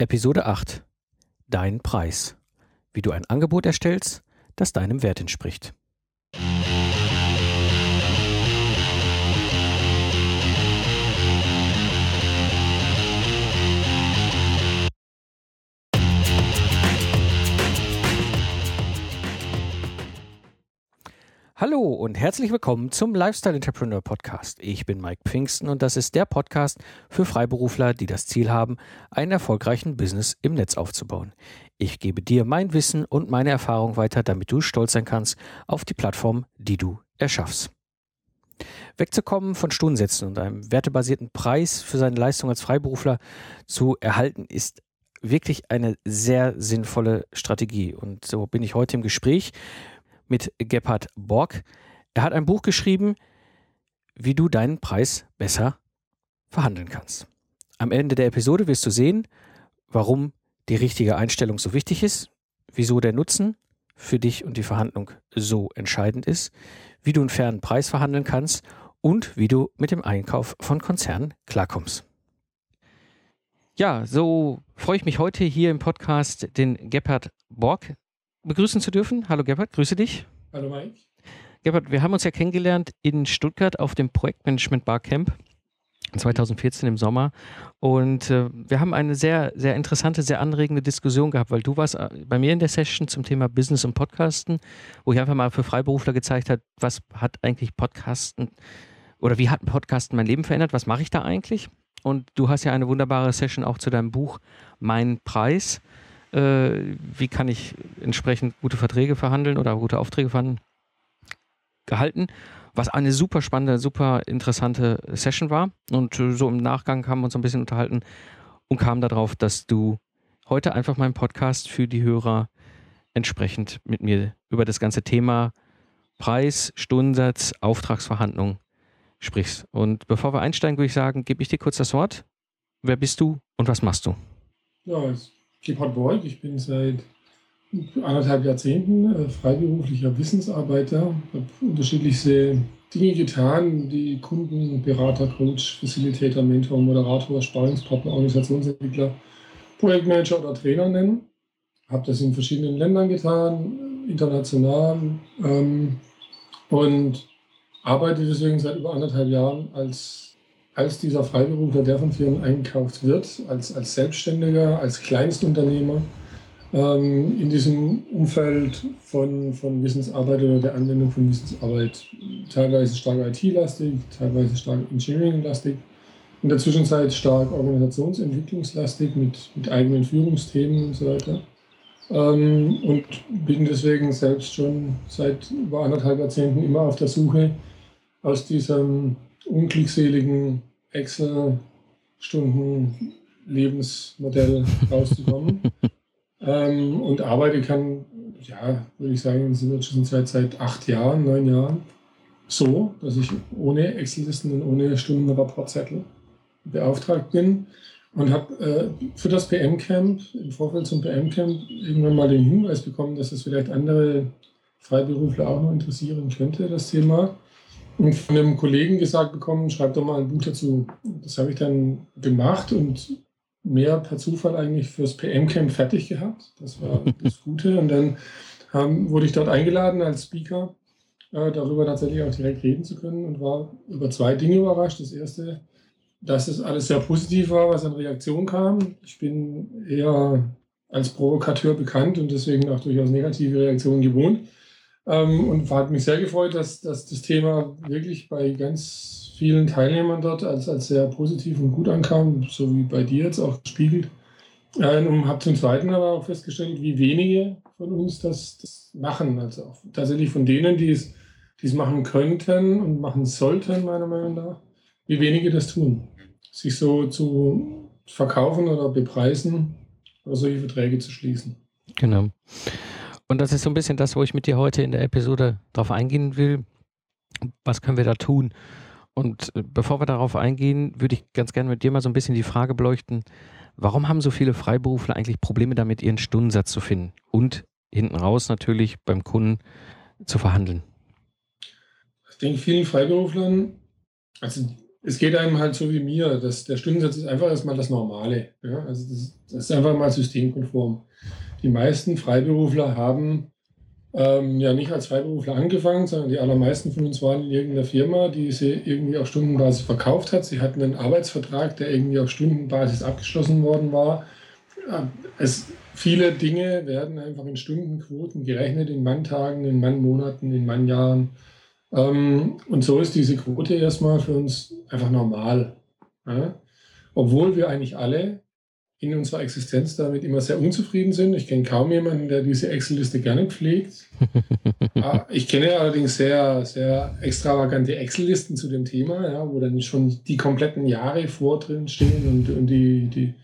Episode 8 Dein Preis. Wie du ein Angebot erstellst, das deinem Wert entspricht. Hallo und herzlich willkommen zum Lifestyle Entrepreneur Podcast. Ich bin Mike Pfingsten und das ist der Podcast für Freiberufler, die das Ziel haben, einen erfolgreichen Business im Netz aufzubauen. Ich gebe dir mein Wissen und meine Erfahrung weiter, damit du stolz sein kannst auf die Plattform, die du erschaffst. Wegzukommen von Stundensätzen und einem wertebasierten Preis für seine Leistung als Freiberufler zu erhalten, ist wirklich eine sehr sinnvolle Strategie. Und so bin ich heute im Gespräch mit Gebhard Borg. Er hat ein Buch geschrieben, wie du deinen Preis besser verhandeln kannst. Am Ende der Episode wirst du sehen, warum die richtige Einstellung so wichtig ist, wieso der Nutzen für dich und die Verhandlung so entscheidend ist, wie du einen fairen Preis verhandeln kannst und wie du mit dem Einkauf von Konzernen klarkommst. Ja, so freue ich mich heute hier im Podcast den Gebhard Borg begrüßen zu dürfen. Hallo Gebhard, grüße dich. Hallo Mike. Gebhard, wir haben uns ja kennengelernt in Stuttgart auf dem Projektmanagement Barcamp 2014 im Sommer und äh, wir haben eine sehr, sehr interessante, sehr anregende Diskussion gehabt, weil du warst äh, bei mir in der Session zum Thema Business und Podcasten, wo ich einfach mal für Freiberufler gezeigt habe, was hat eigentlich Podcasten oder wie hat Podcasten mein Leben verändert, was mache ich da eigentlich? Und du hast ja eine wunderbare Session auch zu deinem Buch Mein Preis wie kann ich entsprechend gute Verträge verhandeln oder gute Aufträge verhandeln, gehalten. Was eine super spannende, super interessante Session war. Und äh, so im Nachgang haben wir uns ein bisschen unterhalten und kamen darauf, dass du heute einfach meinen Podcast für die Hörer entsprechend mit mir über das ganze Thema Preis, Stundensatz, Auftragsverhandlung sprichst. Und bevor wir einsteigen, würde ich sagen, gebe ich dir kurz das Wort. Wer bist du und was machst du? Ja, Gebhard Borg. Ich bin seit anderthalb Jahrzehnten äh, freiberuflicher Wissensarbeiter, habe unterschiedlichste Dinge getan, die Kunden, Berater, Coach, Facilitator, Mentor, Moderator, Sparingspartner, Organisationsentwickler, Projektmanager oder Trainer nennen. Habe das in verschiedenen Ländern getan, international ähm, und arbeite deswegen seit über anderthalb Jahren als als dieser Freiberufler, der von Firmen eingekauft wird, als, als Selbstständiger, als Kleinstunternehmer, ähm, in diesem Umfeld von, von Wissensarbeit oder der Anwendung von Wissensarbeit, teilweise stark IT-lastig, teilweise stark Engineering-lastig, in der Zwischenzeit stark organisationsentwicklungslastig mit, mit eigenen Führungsthemen und so weiter. Ähm, und bin deswegen selbst schon seit über anderthalb Jahrzehnten immer auf der Suche aus diesem unglückseligen Excel-Stunden Lebensmodell rauszukommen. ähm, und arbeite kann, ja, würde ich sagen, in der Zwischenzeit seit acht Jahren, neun Jahren so, dass ich ohne Excel-Listen und ohne Stundenrapportzettel beauftragt bin und habe äh, für das PM-Camp, im Vorfeld zum PM-Camp, irgendwann mal den Hinweis bekommen, dass es vielleicht andere Freiberufler auch noch interessieren könnte, das Thema und von einem Kollegen gesagt bekommen, schreib doch mal ein Buch dazu. Das habe ich dann gemacht und mehr per Zufall eigentlich fürs PM-Camp fertig gehabt. Das war das Gute. Und dann haben, wurde ich dort eingeladen als Speaker, äh, darüber tatsächlich auch direkt reden zu können und war über zwei Dinge überrascht. Das erste, dass es alles sehr positiv war, was an Reaktion kam. Ich bin eher als Provokateur bekannt und deswegen auch durchaus negative Reaktionen gewohnt. Ähm, und hat mich sehr gefreut, dass, dass das Thema wirklich bei ganz vielen Teilnehmern dort als, als sehr positiv und gut ankam, so wie bei dir jetzt auch gespiegelt. Äh, und habe zum Zweiten aber auch festgestellt, wie wenige von uns das, das machen. Also auch tatsächlich von denen, die es, die es machen könnten und machen sollten, meiner Meinung nach, wie wenige das tun. Sich so zu verkaufen oder bepreisen oder solche Verträge zu schließen. Genau. Und das ist so ein bisschen das, wo ich mit dir heute in der Episode drauf eingehen will. Was können wir da tun? Und äh, bevor wir darauf eingehen, würde ich ganz gerne mit dir mal so ein bisschen die Frage beleuchten, warum haben so viele Freiberufler eigentlich Probleme damit, ihren Stundensatz zu finden und hinten raus natürlich beim Kunden zu verhandeln? Ich denke, vielen Freiberuflern, also es geht einem halt so wie mir. Das, der Stundensatz ist einfach erstmal das Normale. Ja? Also das, das ist einfach mal systemkonform. Die meisten Freiberufler haben ähm, ja nicht als Freiberufler angefangen, sondern die allermeisten von uns waren in irgendeiner Firma, die sie irgendwie auf Stundenbasis verkauft hat. Sie hatten einen Arbeitsvertrag, der irgendwie auf Stundenbasis abgeschlossen worden war. Es, viele Dinge werden einfach in Stundenquoten gerechnet, in Manntagen, in Mannmonaten, in Mannjahren. Ähm, und so ist diese Quote erstmal für uns einfach normal. Ja? Obwohl wir eigentlich alle in unserer Existenz damit immer sehr unzufrieden sind. Ich kenne kaum jemanden, der diese Excel-Liste gerne pflegt. Ah, ich kenne allerdings sehr, sehr extravagante Excel-Listen zu dem Thema, ja, wo dann schon die kompletten Jahre vor drin stehen und, und die, die,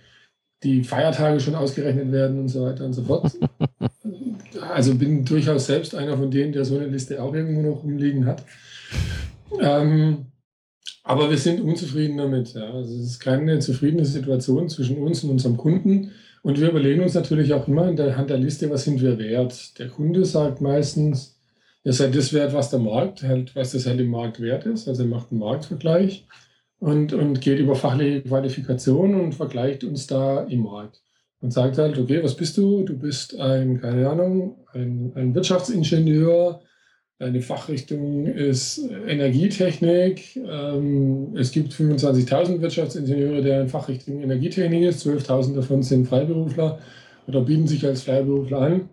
die Feiertage schon ausgerechnet werden und so weiter und so fort. Also bin durchaus selbst einer von denen, der so eine Liste auch irgendwo noch rumliegen hat. Ähm, aber wir sind unzufrieden damit. Ja. Also es ist keine zufriedene Situation zwischen uns und unserem Kunden. Und wir überlegen uns natürlich auch immer in der Hand der Liste, was sind wir wert. Der Kunde sagt meistens, ihr seid das wert, was der Markt halt, was das halt im Markt wert ist. Also er macht einen Marktvergleich und, und geht über fachliche Qualifikation und vergleicht uns da im Markt. Und sagt halt, okay, was bist du? Du bist ein, keine Ahnung, ein, ein Wirtschaftsingenieur, Deine Fachrichtung ist Energietechnik. Ähm, es gibt 25.000 Wirtschaftsingenieure, deren Fachrichtung Energietechnik ist. 12.000 davon sind Freiberufler oder bieten sich als Freiberufler an.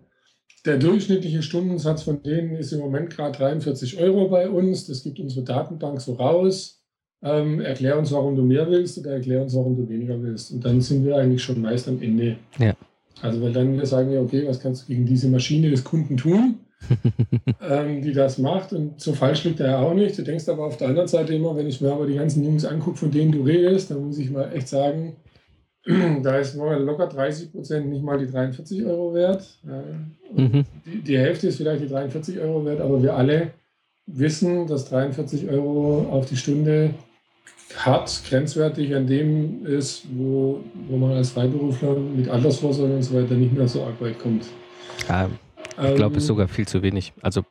Der durchschnittliche Stundensatz von denen ist im Moment gerade 43 Euro bei uns. Das gibt unsere Datenbank so raus. Ähm, erklär uns, warum du mehr willst oder erklär uns, warum du weniger willst. Und dann sind wir eigentlich schon meist am Ende. Ja. Also, weil dann sagen wir, okay, was kannst du gegen diese Maschine des Kunden tun? ähm, die das macht. Und so falsch liegt er ja auch nicht. Du denkst aber auf der anderen Seite immer, wenn ich mir aber die ganzen Jungs angucke, von denen du redest, dann muss ich mal echt sagen, da ist locker 30 Prozent nicht mal die 43 Euro wert. Mhm. Die, die, Hälfte ist vielleicht die 43 Euro wert, aber wir alle wissen, dass 43 Euro auf die Stunde hart grenzwertig an dem ist, wo, wo man als Freiberufler mit Altersvorsorge und so weiter nicht mehr so arg weit kommt. Ja, ich glaube, es ist ähm, sogar viel zu wenig. Also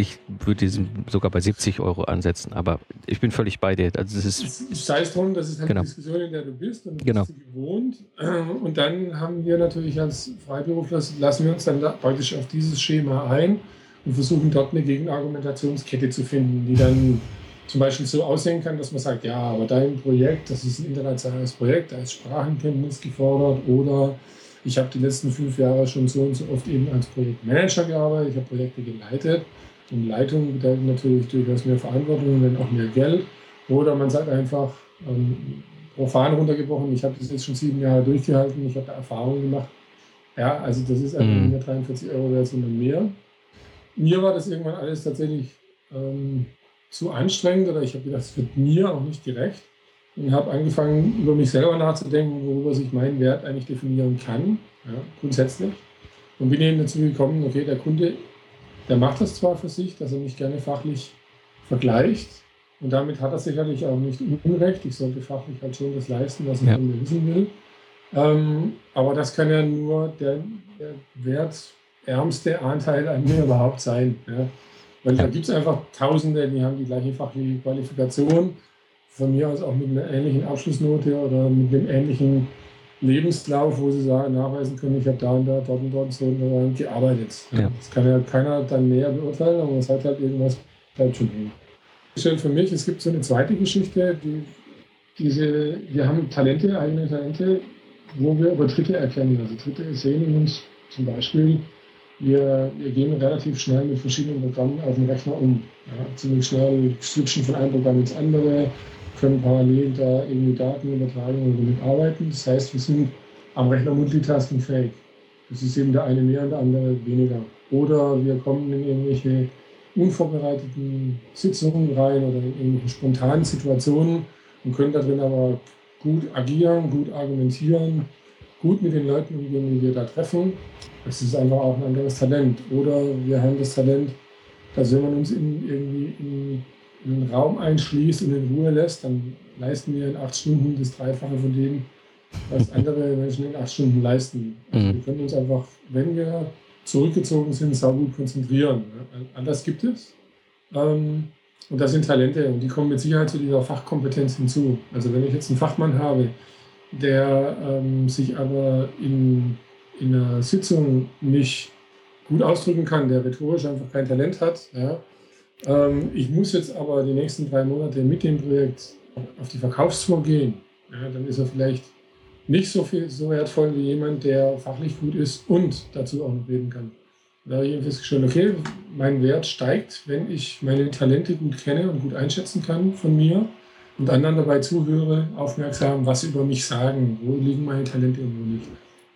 ich würde diesen sogar bei 70 Euro ansetzen, aber ich bin völlig bei dir. Also das ist, Sei es drum, das ist halt genau. die Diskussion, in der du bist und du genau. bist gewohnt. Und dann haben wir natürlich als Freiberufler, lassen wir uns dann praktisch auf dieses Schema ein und versuchen dort eine Gegenargumentationskette zu finden, die dann zum Beispiel so aussehen kann, dass man sagt, ja, aber dein Projekt, das ist ein internationales Projekt, da ist Sprachenkenntnis gefordert oder ich habe die letzten fünf Jahre schon so und so oft eben als Projektmanager gearbeitet. Ich habe Projekte geleitet. Und Leitung bedeutet natürlich durchaus mehr Verantwortung, wenn auch mehr Geld. Oder man sagt einfach, ähm, profan runtergebrochen, ich habe das jetzt schon sieben Jahre durchgehalten, ich habe da Erfahrungen gemacht. Ja, also das ist einfach mhm. nicht mehr 43 Euro wert, sondern mehr. Mir war das irgendwann alles tatsächlich ähm, zu anstrengend oder ich habe gedacht, es wird mir auch nicht gerecht und habe angefangen, über mich selber nachzudenken, worüber sich mein Wert eigentlich definieren kann, ja, grundsätzlich. Und bin eben dazu gekommen, okay, der Kunde, der macht das zwar für sich, dass er mich gerne fachlich vergleicht. Und damit hat er sicherlich auch nicht Unrecht. Ich sollte fachlich halt schon das leisten, was ich ja. wissen will. Ähm, aber das kann ja nur der, der wertärmste Anteil an mir überhaupt sein. Ja. Weil ja. da gibt es einfach Tausende, die haben die gleiche fachliche Qualifikation von mir aus auch mit einer ähnlichen Abschlussnote oder mit einem ähnlichen Lebenslauf, wo sie sagen, nachweisen können, ich habe da und da, dort und dort so und dort gearbeitet. Ja. Das kann ja keiner dann näher beurteilen, aber es hat halt irgendwas, bleibt schon hängen. Für mich, es gibt so eine zweite Geschichte, die, diese, wir haben Talente, eigene Talente, wo wir über Dritte erkennen. Also Dritte sehen uns zum Beispiel, wir, wir gehen relativ schnell mit verschiedenen Programmen auf dem Rechner um. Ja, ziemlich schnell switchen von einem Programm ins andere, können parallel da irgendwie Daten übertragen und damit arbeiten. Das heißt, wir sind am Rechner Multitasking fähig. Das ist eben der eine mehr und der andere weniger. Oder wir kommen in irgendwelche unvorbereiteten Sitzungen rein oder in irgendwelche spontanen Situationen und können darin aber gut agieren, gut argumentieren, gut mit den Leuten umgehen, die wir da treffen. Das ist einfach auch ein anderes Talent. Oder wir haben das Talent, dass wenn man uns in, irgendwie in einen Raum einschließt und in Ruhe lässt, dann leisten wir in acht Stunden das Dreifache von dem, was andere Menschen in acht Stunden leisten. Also mhm. Wir können uns einfach, wenn wir zurückgezogen sind, saugut konzentrieren. Anders gibt es. Ähm, Und das sind Talente und die kommen mit Sicherheit zu dieser Fachkompetenz hinzu. Also wenn ich jetzt einen Fachmann habe, der ähm, sich aber in, in einer Sitzung nicht gut ausdrücken kann, der rhetorisch einfach kein Talent hat. Ja. Ähm, ich muss jetzt aber die nächsten drei Monate mit dem Projekt auf die Verkaufstour gehen. Ja, dann ist er vielleicht nicht so viel so wertvoll wie jemand, der fachlich gut ist und dazu auch noch reden kann. Da habe ich festgestellt, okay, mein Wert steigt, wenn ich meine Talente gut kenne und gut einschätzen kann von mir und anderen dabei zuhöre, aufmerksam, was sie über mich sagen, wo liegen meine Talente und wo nicht.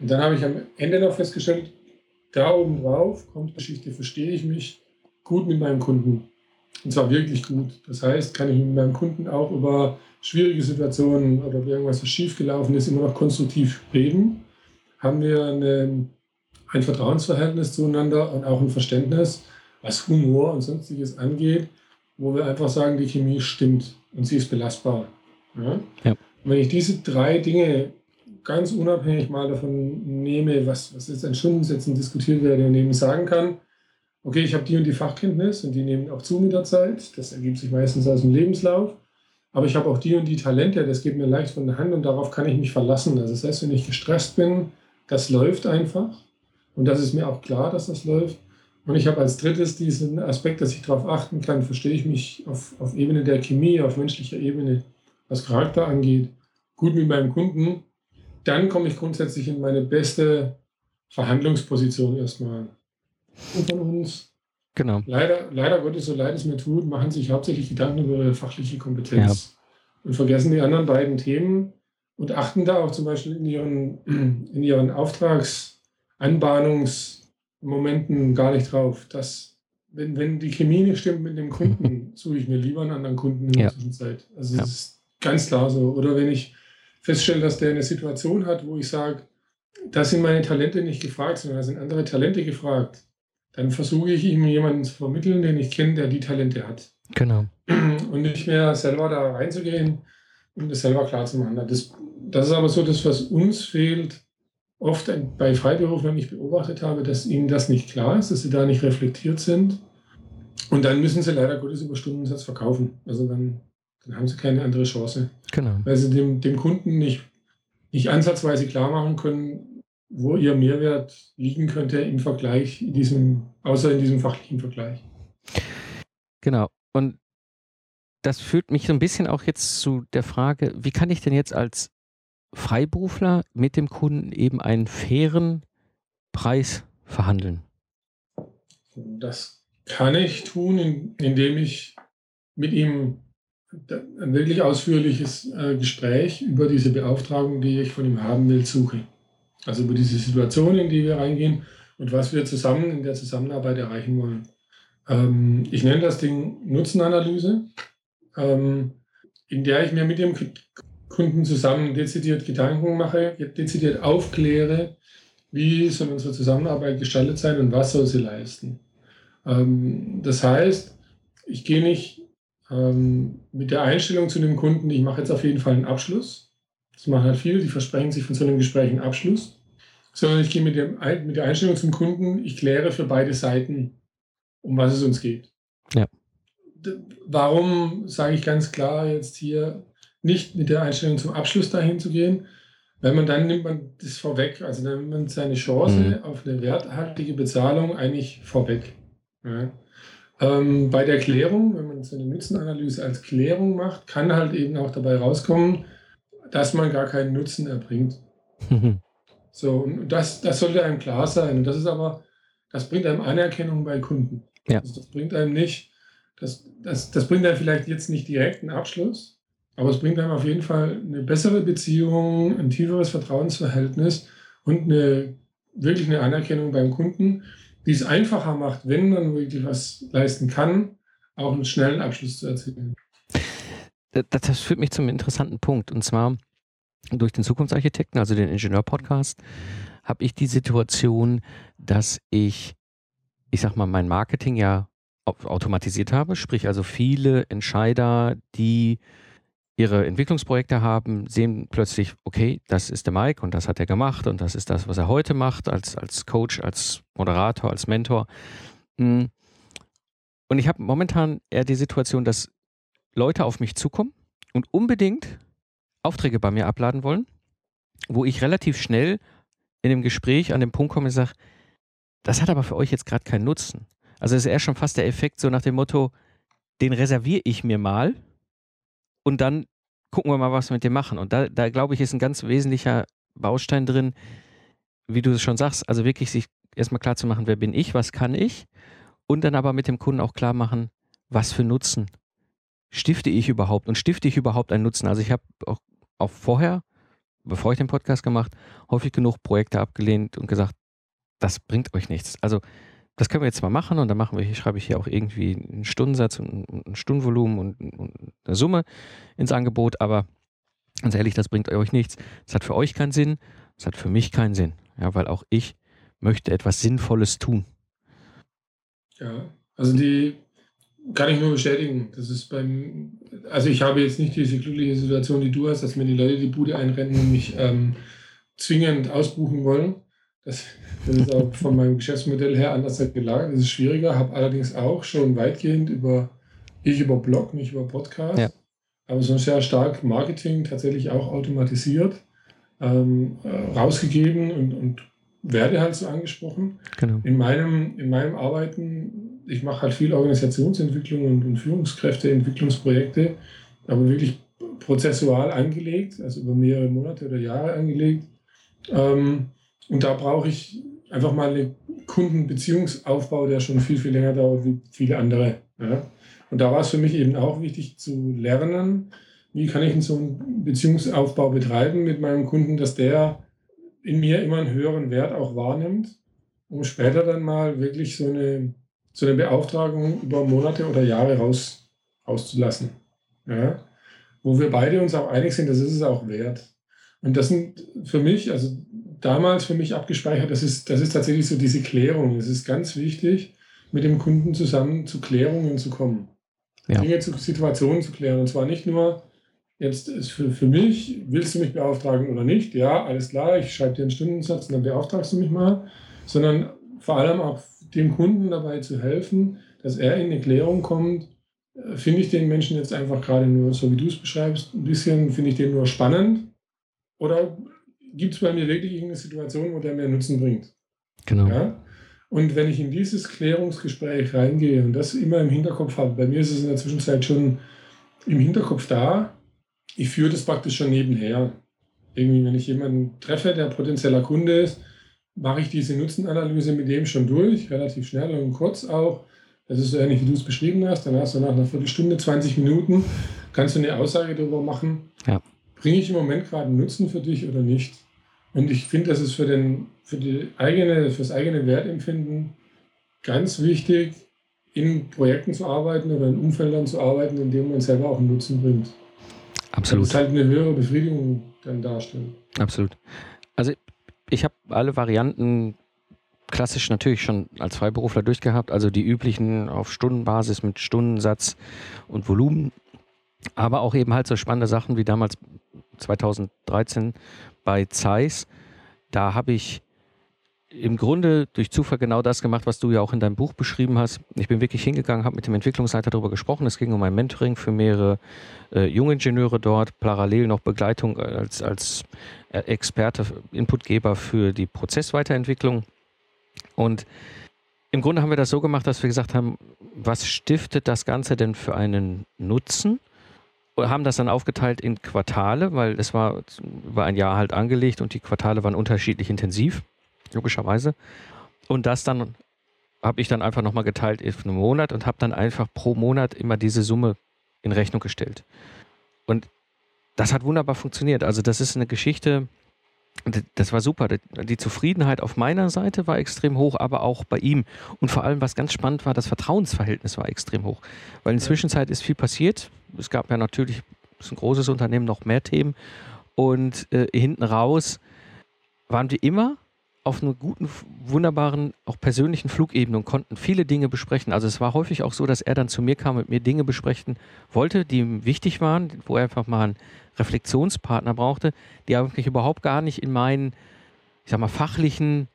Und dann habe ich am Ende noch festgestellt, da oben drauf kommt Geschichte, verstehe ich mich gut mit meinem Kunden. Und zwar wirklich gut. Das heißt, kann ich mit meinem Kunden auch über schwierige Situationen oder irgendwas, was schiefgelaufen ist, immer noch konstruktiv reden. Haben wir eine ein Vertrauensverhältnis zueinander und auch ein Verständnis, was Humor und sonstiges angeht, wo wir einfach sagen, die Chemie stimmt und sie ist belastbar. Ja? Ja. Wenn ich diese drei Dinge ganz unabhängig mal davon nehme, was, was jetzt an Stundensätzen diskutiert werde und eben sagen kann, okay, ich habe die und die Fachkenntnis und die nehmen auch zu mit der Zeit, das ergibt sich meistens aus dem Lebenslauf, aber ich habe auch die und die Talente, das geht mir leicht von der Hand und darauf kann ich mich verlassen. Also das heißt, wenn ich gestresst bin, das läuft einfach. Und das ist mir auch klar, dass das läuft. Und ich habe als drittes diesen Aspekt, dass ich darauf achten kann, verstehe ich mich auf, auf Ebene der Chemie, auf menschlicher Ebene, was Charakter angeht, gut mit meinem Kunden. Dann komme ich grundsätzlich in meine beste Verhandlungsposition erstmal. Von uns, genau. leider, leider Gottes, so leid es mir tut, machen sich hauptsächlich Gedanken über ihre fachliche Kompetenz ja. und vergessen die anderen beiden Themen und achten da auch zum Beispiel in ihren, in ihren Auftrags- Anbahnungsmomenten gar nicht drauf. Dass, wenn, wenn die Chemie nicht stimmt mit dem Kunden, suche ich mir lieber einen anderen Kunden in der ja. Zwischenzeit. Also das ja. ist ganz klar so. Oder wenn ich feststelle, dass der eine Situation hat, wo ich sage, da sind meine Talente nicht gefragt, sondern da sind andere Talente gefragt, dann versuche ich ihm jemanden zu vermitteln, den ich kenne, der die Talente hat. Genau. Und nicht mehr selber da reinzugehen und das selber klar zu machen. Das, das ist aber so das, was uns fehlt, oft bei Freiberuflern ich beobachtet habe, dass ihnen das nicht klar ist, dass sie da nicht reflektiert sind. Und dann müssen sie leider Gottes über Stundensatz verkaufen. Also dann, dann haben sie keine andere Chance. Genau. Weil sie dem, dem Kunden nicht, nicht ansatzweise klar machen können, wo ihr Mehrwert liegen könnte im Vergleich, in diesem, außer in diesem fachlichen Vergleich. Genau. Und das führt mich so ein bisschen auch jetzt zu der Frage, wie kann ich denn jetzt als Freiberufler mit dem Kunden eben einen fairen Preis verhandeln? Das kann ich tun, indem ich mit ihm ein wirklich ausführliches äh, Gespräch über diese Beauftragung, die ich von ihm haben will, suche. Also über diese Situation, in die wir reingehen und was wir zusammen in der Zusammenarbeit erreichen wollen. Ähm, ich nenne das Ding Nutzenanalyse, ähm, in der ich mir mit dem Kunden zusammen dezidiert Gedanken mache, dezidiert aufkläre, wie soll unsere Zusammenarbeit gestaltet sein und was soll sie leisten. Ähm, das heißt, ich gehe nicht ähm, mit der Einstellung zu dem Kunden, ich mache jetzt auf jeden Fall einen Abschluss. Das machen halt viele, die versprechen sich von so einem Gespräch einen Abschluss. Sondern ich gehe mit, dem, mit der Einstellung zum Kunden, ich kläre für beide Seiten, um was es uns geht. Ja. Warum sage ich ganz klar jetzt hier, nicht mit der Einstellung zum Abschluss dahin zu gehen, weil man dann nimmt man das vorweg. Also dann nimmt man seine Chance mhm. auf eine werthaltige Bezahlung eigentlich vorweg. Ja. Ähm, bei der Klärung, wenn man so eine Nutzenanalyse als Klärung macht, kann halt eben auch dabei rauskommen, dass man gar keinen Nutzen erbringt. So, und das, das sollte einem klar sein. Und das ist aber, das bringt einem Anerkennung bei Kunden. Ja. Also das bringt einem nicht, das, das, das bringt einem vielleicht jetzt nicht direkt einen Abschluss, aber es bringt einem auf jeden Fall eine bessere Beziehung, ein tieferes Vertrauensverhältnis und eine, wirklich eine Anerkennung beim Kunden, die es einfacher macht, wenn man wirklich was leisten kann, auch einen schnellen Abschluss zu erzielen. Das führt mich zum interessanten Punkt. Und zwar durch den Zukunftsarchitekten, also den Ingenieur-Podcast, habe ich die Situation, dass ich, ich sag mal, mein Marketing ja automatisiert habe, sprich also viele Entscheider, die ihre Entwicklungsprojekte haben, sehen plötzlich, okay, das ist der Mike und das hat er gemacht und das ist das, was er heute macht, als, als Coach, als Moderator, als Mentor. Mm. Und ich habe momentan eher die Situation, dass Leute auf mich zukommen und unbedingt Aufträge bei mir abladen wollen, wo ich relativ schnell in dem Gespräch an den Punkt komme und sage, das hat aber für euch jetzt gerade keinen Nutzen. Also es ist eher schon fast der Effekt so nach dem Motto, den reserviere ich mir mal und dann gucken wir mal, was wir mit dem machen. Und da, da glaube ich, ist ein ganz wesentlicher Baustein drin, wie du es schon sagst, also wirklich sich erstmal klar zu machen, wer bin ich, was kann ich und dann aber mit dem Kunden auch klar machen, was für Nutzen stifte ich überhaupt und stifte ich überhaupt einen Nutzen. Also ich habe auch, auch vorher, bevor ich den Podcast gemacht, häufig genug Projekte abgelehnt und gesagt, das bringt euch nichts. Also das können wir jetzt mal machen und dann machen wir hier, schreibe ich hier auch irgendwie einen Stundensatz und ein Stundenvolumen und, und eine Summe ins Angebot, aber ganz ehrlich, das bringt euch nichts. Das hat für euch keinen Sinn, das hat für mich keinen Sinn. Ja, weil auch ich möchte etwas Sinnvolles tun. Ja, also die kann ich nur bestätigen. Das ist beim, also ich habe jetzt nicht diese glückliche Situation, die du hast, dass mir die Leute die Bude einrennen und mich ähm, zwingend ausbuchen wollen. Das, das ist auch von meinem Geschäftsmodell her anders gelagert. Das ist schwieriger, habe allerdings auch schon weitgehend über, ich über Blog, nicht über Podcast, ja. aber so sehr stark Marketing tatsächlich auch automatisiert, ähm, äh, rausgegeben und, und werde halt so angesprochen. Genau. In, meinem, in meinem Arbeiten, ich mache halt viel Organisationsentwicklung und, und Führungskräfteentwicklungsprojekte, aber wirklich prozessual angelegt, also über mehrere Monate oder Jahre angelegt. Ähm, und da brauche ich einfach mal einen Kundenbeziehungsaufbau, der schon viel, viel länger dauert wie viele andere. Ja. Und da war es für mich eben auch wichtig zu lernen, wie kann ich so einen Beziehungsaufbau betreiben mit meinem Kunden, dass der in mir immer einen höheren Wert auch wahrnimmt, um später dann mal wirklich so eine, so eine Beauftragung über Monate oder Jahre raus, rauszulassen. Ja? Wo wir beide uns auch einig sind, das ist es auch wert. Und das sind für mich, also damals für mich abgespeichert, das ist, das ist tatsächlich so diese Klärung. Es ist ganz wichtig, mit dem Kunden zusammen zu Klärungen zu kommen. Ja. Dinge zu Situationen zu klären. Und zwar nicht nur, Jetzt ist für, für mich, willst du mich beauftragen oder nicht? Ja, alles klar, ich schreibe dir einen Stundensatz und dann beauftragst du mich mal. Sondern vor allem auch dem Kunden dabei zu helfen, dass er in eine Klärung kommt. Äh, finde ich den Menschen jetzt einfach gerade nur, so wie du es beschreibst, ein bisschen, finde ich den nur spannend? Oder gibt es bei mir wirklich irgendeine Situation, wo der mir Nutzen bringt? Genau. Ja? Und wenn ich in dieses Klärungsgespräch reingehe und das immer im Hinterkopf habe, bei mir ist es in der Zwischenzeit schon im Hinterkopf da, ich führe das praktisch schon nebenher. Irgendwie, wenn ich jemanden treffe, der potenzieller Kunde ist, mache ich diese Nutzenanalyse mit dem schon durch, relativ schnell und kurz auch. Das ist so ähnlich, wie du es beschrieben hast. Dann hast du nach einer Viertelstunde, 20 Minuten, kannst du eine Aussage darüber machen. Ja. Bringe ich im Moment gerade einen Nutzen für dich oder nicht? Und ich finde, das ist für, den, für, die eigene, für das eigene Wertempfinden ganz wichtig, in Projekten zu arbeiten oder in Umfeldern zu arbeiten, in denen man selber auch einen Nutzen bringt. Absolut. Das halt eine höhere Befriedigung dann darstellen. Absolut. Ich habe alle Varianten klassisch natürlich schon als Freiberufler durchgehabt, also die üblichen auf Stundenbasis mit Stundensatz und Volumen, aber auch eben halt so spannende Sachen wie damals 2013 bei Zeiss. Da habe ich im Grunde durch Zufall genau das gemacht, was du ja auch in deinem Buch beschrieben hast. Ich bin wirklich hingegangen, habe mit dem Entwicklungsleiter darüber gesprochen. Es ging um ein Mentoring für mehrere äh, Jungingenieure dort, parallel noch Begleitung als, als äh, Experte, Inputgeber für die Prozessweiterentwicklung. Und im Grunde haben wir das so gemacht, dass wir gesagt haben, was stiftet das Ganze denn für einen Nutzen? Haben das dann aufgeteilt in Quartale, weil es war über ein Jahr halt angelegt und die Quartale waren unterschiedlich intensiv logischerweise. Und das dann habe ich dann einfach nochmal geteilt auf einen Monat und habe dann einfach pro Monat immer diese Summe in Rechnung gestellt. Und das hat wunderbar funktioniert. Also das ist eine Geschichte, das war super. Die Zufriedenheit auf meiner Seite war extrem hoch, aber auch bei ihm. Und vor allem, was ganz spannend war, das Vertrauensverhältnis war extrem hoch. Weil in der Zwischenzeit ist viel passiert. Es gab ja natürlich, es ist ein großes Unternehmen, noch mehr Themen. Und äh, hinten raus waren wir immer auf einer guten, wunderbaren, auch persönlichen Flugebene und konnten viele Dinge besprechen. Also es war häufig auch so, dass er dann zu mir kam und mir Dinge besprechen wollte, die ihm wichtig waren, wo er einfach mal einen Reflexionspartner brauchte, die eigentlich überhaupt gar nicht in meinen, ich sag mal, fachlichen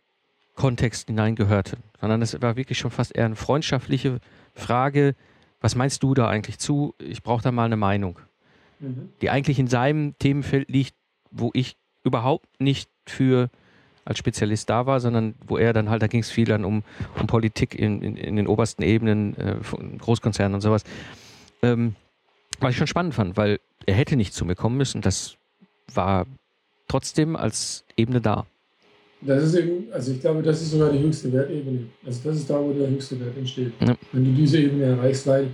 Kontext hineingehörte, sondern es war wirklich schon fast eher eine freundschaftliche Frage, was meinst du da eigentlich zu? Ich brauche da mal eine Meinung, mhm. die eigentlich in seinem Themenfeld liegt, wo ich überhaupt nicht für als Spezialist da war, sondern wo er dann halt, da ging es viel dann um, um Politik in, in, in den obersten Ebenen äh, von Großkonzernen und sowas. Ähm, was ich schon spannend fand, weil er hätte nicht zu mir kommen müssen. Das war trotzdem als Ebene da. Das ist eben, also ich glaube, das ist sogar die höchste Wertebene. Also das ist da, wo der höchste Wert entsteht. Ja. Wenn du diese Ebene erreichst, weil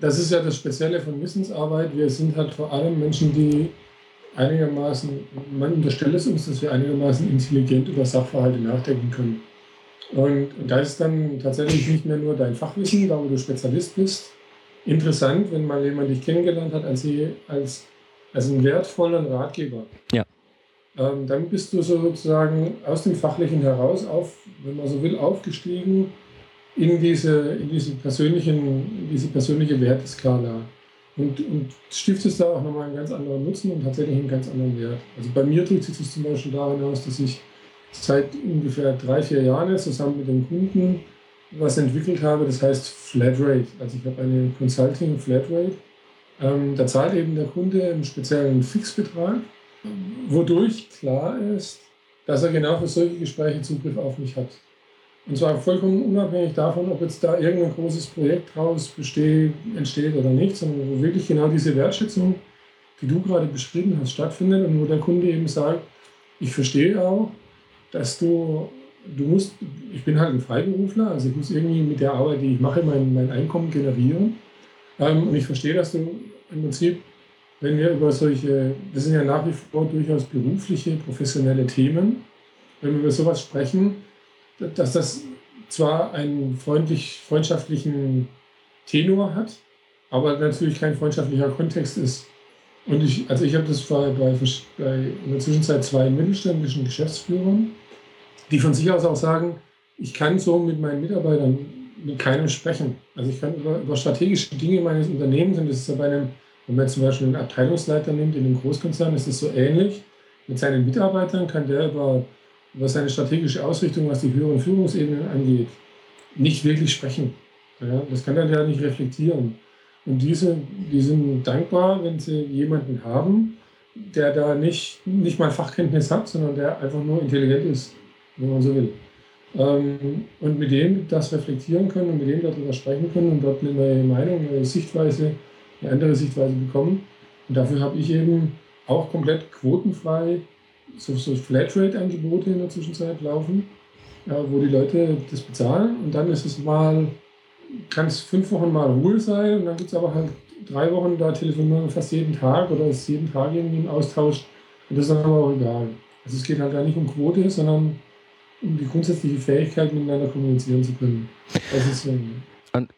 das ist ja das Spezielle von Wissensarbeit. Wir sind halt vor allem Menschen, die einigermaßen, man unterstellt es uns, dass wir einigermaßen intelligent über Sachverhalte nachdenken können. Und, da ist dann tatsächlich nicht mehr nur dein Fachwissen, da wo du Spezialist bist, interessant, wenn mal jemand dich kennengelernt hat als, als, als einen wertvollen Ratgeber. Ja. Ähm, dann bist du sozusagen aus dem Fachlichen heraus, auf, wenn man so will, aufgestiegen in diese, in diese, persönlichen, in diese persönliche Werteskala. Und, und stiftest da auch nochmal einen ganz anderen Nutzen und tatsächlich einen ganz anderen Wert. Also bei mir drückt sich das zum Beispiel darin aus, dass ich seit ungefähr drei, vier Jahren zusammen mit dem Kunden was entwickelt habe, das heißt Flatrate. Also ich habe eine Consulting Flatrate. Ähm, da zahlt eben der Kunde einen speziellen Fixbetrag, wodurch klar ist, dass er genau für solche Gespräche Zugriff auf mich hat. Und zwar vollkommen unabhängig davon, ob jetzt da irgendein großes Projekt daraus besteht, entsteht oder nicht, sondern wo wirklich genau diese Wertschätzung, die du gerade beschrieben hast, stattfindet und wo der Kunde eben sagt, ich verstehe auch, dass du du musst, ich bin halt ein Freiberufler, also ich muss irgendwie mit der Arbeit, die ich mache, mein, mein Einkommen generieren. Ähm, und ich verstehe, dass du im Prinzip, wenn wir über solche, das sind ja nach wie vor durchaus berufliche, professionelle Themen, wenn wir über sowas sprechen, dass das zwar einen freundlich, freundschaftlichen Tenor hat, aber natürlich kein freundschaftlicher Kontext ist. Und ich, also ich habe das bei, bei, bei in der Zwischenzeit zwei mittelständischen Geschäftsführern die von sich aus auch sagen, ich kann so mit meinen Mitarbeitern mit keinem sprechen. Also ich kann über, über strategische Dinge meines Unternehmens, und das ist ja bei einem, wenn man zum Beispiel einen Abteilungsleiter nimmt in einem Großkonzern, ist es so ähnlich. Mit seinen Mitarbeitern kann der über, über seine strategische Ausrichtung, was die höheren Führungsebenen angeht, nicht wirklich sprechen. Ja, das kann er ja nicht reflektieren. Und diese, die sind dankbar, wenn sie jemanden haben, der da nicht, nicht mal Fachkenntnis hat, sondern der einfach nur intelligent ist wenn man so will. Ähm, und mit dem das reflektieren können und mit dem darüber sprechen können und dort eine neue Meinung, eine neue Sichtweise, eine andere Sichtweise bekommen. Und dafür habe ich eben auch komplett quotenfrei so, so Flatrate-Angebote in der Zwischenzeit laufen, wo die Leute das bezahlen und dann ist es mal, kann es fünf Wochen mal Ruhe sein und dann gibt es aber halt drei Wochen, da telefonieren wir fast jeden Tag oder ist jeden Tag irgendwie im Austausch und das ist dann aber auch egal. Also es geht halt da nicht um Quote, sondern um die grundsätzliche Fähigkeit, miteinander kommunizieren zu können. Das ist ähm, und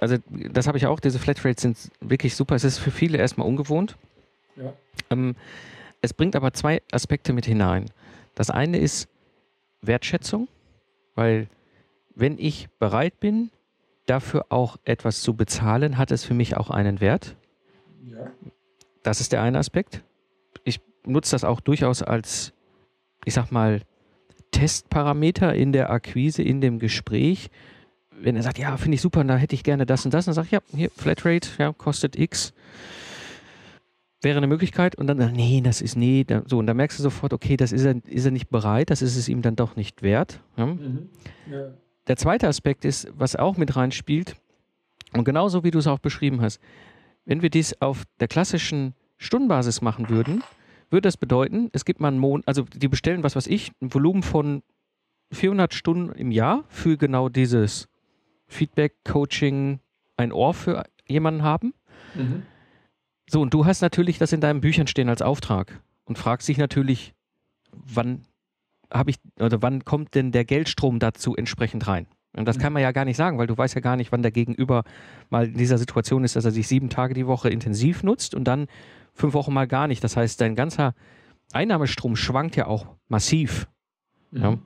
also das habe ich auch, diese Flatrates sind wirklich super. Es ist für viele erstmal ungewohnt. Ja. Ähm, es bringt aber zwei Aspekte mit hinein. Das eine ist Wertschätzung, weil wenn ich bereit bin, dafür auch etwas zu bezahlen, hat es für mich auch einen Wert. Ja. Das ist der eine Aspekt. Ich nutze das auch durchaus als, ich sag mal, Testparameter in der Akquise, in dem Gespräch. Wenn er sagt, ja, finde ich super, da hätte ich gerne das und das, dann sage ich, ja, hier, Flatrate, ja, kostet X. Wäre eine Möglichkeit und dann, nee, das ist nee, so, und dann merkst du sofort, okay, das ist er, ist er nicht bereit, das ist es ihm dann doch nicht wert. Ja? Mhm. Ja. Der zweite Aspekt ist, was auch mit reinspielt, und genauso wie du es auch beschrieben hast, wenn wir dies auf der klassischen Stundenbasis machen würden, würde das bedeuten, es gibt mal einen Monat, also die bestellen, was weiß ich, ein Volumen von 400 Stunden im Jahr für genau dieses Feedback, Coaching, ein Ohr für jemanden haben. Mhm. So, und du hast natürlich das in deinen Büchern stehen als Auftrag und fragst dich natürlich, wann habe ich, oder wann kommt denn der Geldstrom dazu entsprechend rein? Und das kann man ja gar nicht sagen, weil du weißt ja gar nicht, wann der Gegenüber mal in dieser Situation ist, dass er sich sieben Tage die Woche intensiv nutzt und dann fünf Wochen mal gar nicht. Das heißt, dein ganzer Einnahmestrom schwankt ja auch massiv. Mhm. Ja?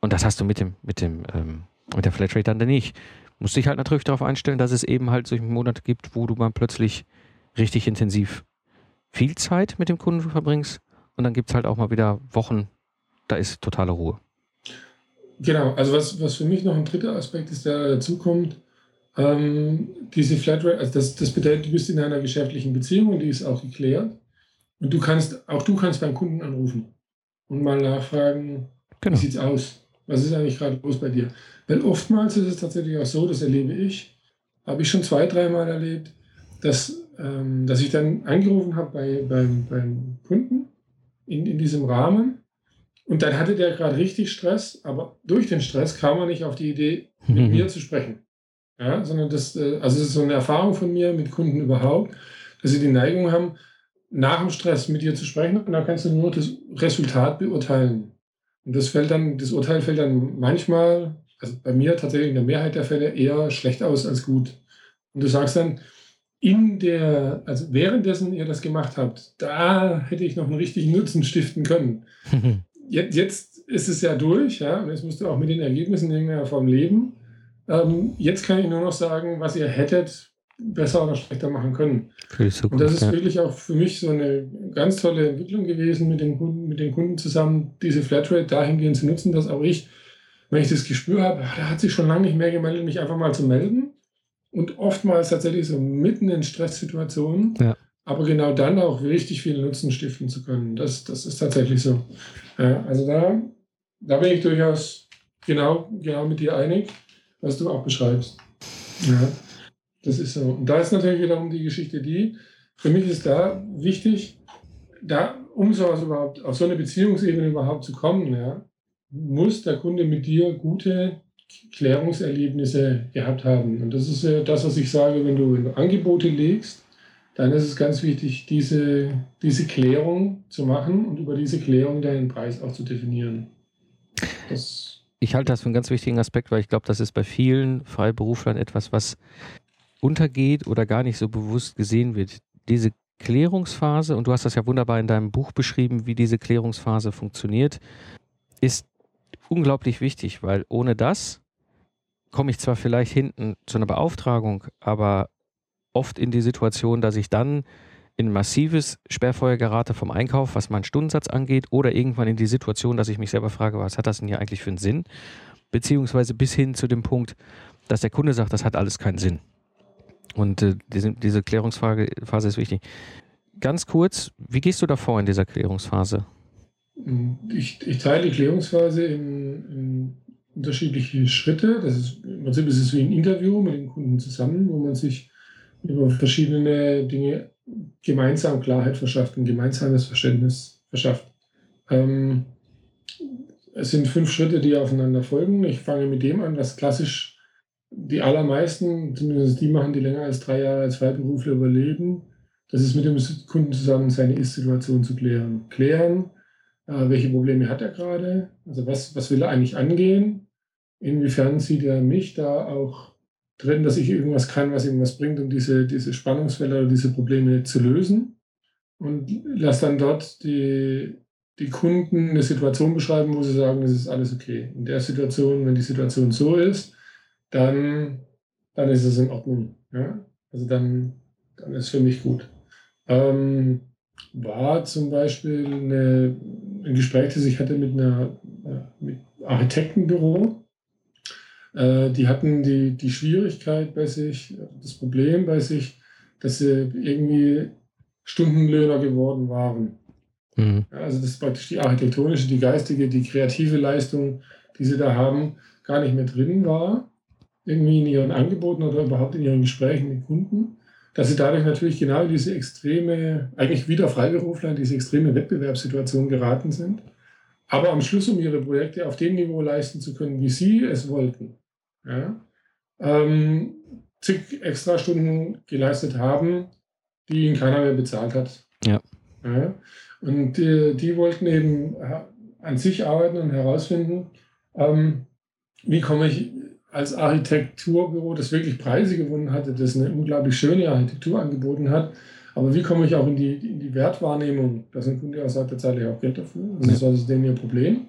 Und das hast du mit dem, mit dem, ähm, mit der Flatrate dann nicht. Musst dich halt natürlich darauf einstellen, dass es eben halt solche Monate gibt, wo du mal plötzlich richtig intensiv viel Zeit mit dem Kunden verbringst. Und dann gibt es halt auch mal wieder Wochen, da ist totale Ruhe. Genau, also was, was für mich noch ein dritter Aspekt ist, der dazu kommt, ähm, diese Flatrate, also das, das bedeutet, du bist in einer geschäftlichen Beziehung und die ist auch geklärt. Und du kannst, auch du kannst beim Kunden anrufen und mal nachfragen, genau. wie sieht's aus? Was ist eigentlich gerade los bei dir? Weil oftmals ist es tatsächlich auch so, das erlebe ich, habe ich schon zwei, dreimal erlebt, dass, ähm, dass ich dann angerufen habe bei, beim, beim Kunden in, in diesem Rahmen und dann hatte der gerade richtig Stress, aber durch den Stress kam er nicht auf die Idee, mit mhm. mir zu sprechen. Ja, sondern das, äh, also das ist so eine Erfahrung von mir mit Kunden überhaupt, dass sie die Neigung haben, nach dem Stress mit dir zu sprechen und dann kannst du nur das Resultat beurteilen. Und das fällt dann, das Urteil fällt dann manchmal, also bei mir tatsächlich in der Mehrheit der Fälle eher schlecht aus als gut. Und du sagst dann, in der, also währenddessen ihr das gemacht habt, da hätte ich noch einen richtigen Nutzen stiften können. jetzt, jetzt ist es ja durch, ja, und jetzt musst du auch mit den Ergebnissen in irgendeiner Form leben. Ähm, jetzt kann ich nur noch sagen, was ihr hättet besser oder schlechter machen können. Zukunft, und das ist ja. wirklich auch für mich so eine ganz tolle Entwicklung gewesen, mit den Kunden, mit den Kunden zusammen diese Flatrate dahingehend zu nutzen, dass auch ich, wenn ich das Gespür habe, da hat sich schon lange nicht mehr gemeldet, mich einfach mal zu melden. Und oftmals tatsächlich so mitten in Stresssituationen ja aber genau dann auch richtig viel Nutzen stiften zu können. Das, das ist tatsächlich so. Ja, also da, da bin ich durchaus genau, genau mit dir einig, was du auch beschreibst. Ja, das ist so. Und da ist natürlich wiederum die Geschichte die, für mich ist da wichtig, da, um sowas überhaupt, auf so eine Beziehungsebene überhaupt zu kommen, ja, muss der Kunde mit dir gute Klärungserlebnisse gehabt haben. Und das ist das, was ich sage, wenn du, wenn du Angebote legst, dann ist es ganz wichtig, diese, diese Klärung zu machen und über diese Klärung deinen Preis auch zu definieren. Das ich halte das für einen ganz wichtigen Aspekt, weil ich glaube, das ist bei vielen Freiberuflern etwas, was untergeht oder gar nicht so bewusst gesehen wird. Diese Klärungsphase, und du hast das ja wunderbar in deinem Buch beschrieben, wie diese Klärungsphase funktioniert, ist unglaublich wichtig, weil ohne das komme ich zwar vielleicht hinten zu einer Beauftragung, aber oft in die Situation, dass ich dann in massives Sperrfeuer gerate vom Einkauf, was meinen Stundensatz angeht, oder irgendwann in die Situation, dass ich mich selber frage, was hat das denn hier eigentlich für einen Sinn? Beziehungsweise bis hin zu dem Punkt, dass der Kunde sagt, das hat alles keinen Sinn. Und äh, diese, diese Klärungsphase ist wichtig. Ganz kurz, wie gehst du da vor in dieser Klärungsphase? Ich, ich teile die Klärungsphase in, in, unterschiedliche Schritte. Das ist, Im Prinzip ist es wie ein Interview mit dem Kunden zusammen, wo man sich über verschiedene Dinge gemeinsam Klarheit verschafft, ein gemeinsames Verständnis verschafft. Ähm, es sind fünf Schritte, die aufeinander folgen. Ich fange mit dem an, was klassisch die allermeisten, zumindest die machen, die länger als drei Jahre als Freiberufler überleben. Das ist mit dem Kunden zusammen seine Ist-Situation zu klären. Klären, welche Probleme hat er gerade, also was, was will er eigentlich angehen, inwiefern sieht er mich da auch drin, dass ich irgendwas kann, was irgendwas bringt, um diese, diese Spannungsfälle oder diese Probleme zu lösen. Und lasse dann dort die, die Kunden eine Situation beschreiben, wo sie sagen, es ist alles okay. In der Situation, wenn die Situation so ist, dann, dann ist es in Ordnung. Ja? Also dann, dann ist es für mich gut. Ähm, war zum Beispiel eine, ein Gespräch, das ich hatte mit einer mit Architektenbüro, äh, die hatten die, die Schwierigkeit bei sich, das Problem bei sich, dass sie irgendwie Stundenlöhner geworden waren. Mhm. also das ist praktisch die architektonische, die geistige, die kreative Leistung, die sie da haben, gar nicht mehr drin war, irgendwie in ihren Angeboten oder überhaupt in ihren Gesprächen mit Kunden, dass sie dadurch natürlich genau diese extreme, eigentlich wieder Freiberufler in diese extreme Wettbewerbssituation geraten sind, aber am Schluss, um ihre Projekte auf dem Niveau leisten zu können, wie sie es wollten, ja, ähm, zig extra Stunden geleistet haben, die ihnen keiner mehr bezahlt hat. Ja. ja und die, die, wollten eben an sich arbeiten und herausfinden, ähm, wie komme ich als Architekturbüro, das wirklich Preise gewonnen hatte, das eine unglaublich schöne Architektur angeboten hat, aber wie komme ich auch in die, in die Wertwahrnehmung, dass ein Kunde auch sagt, da zahle ich auch Geld dafür. Das ja. ist denen ihr Problem.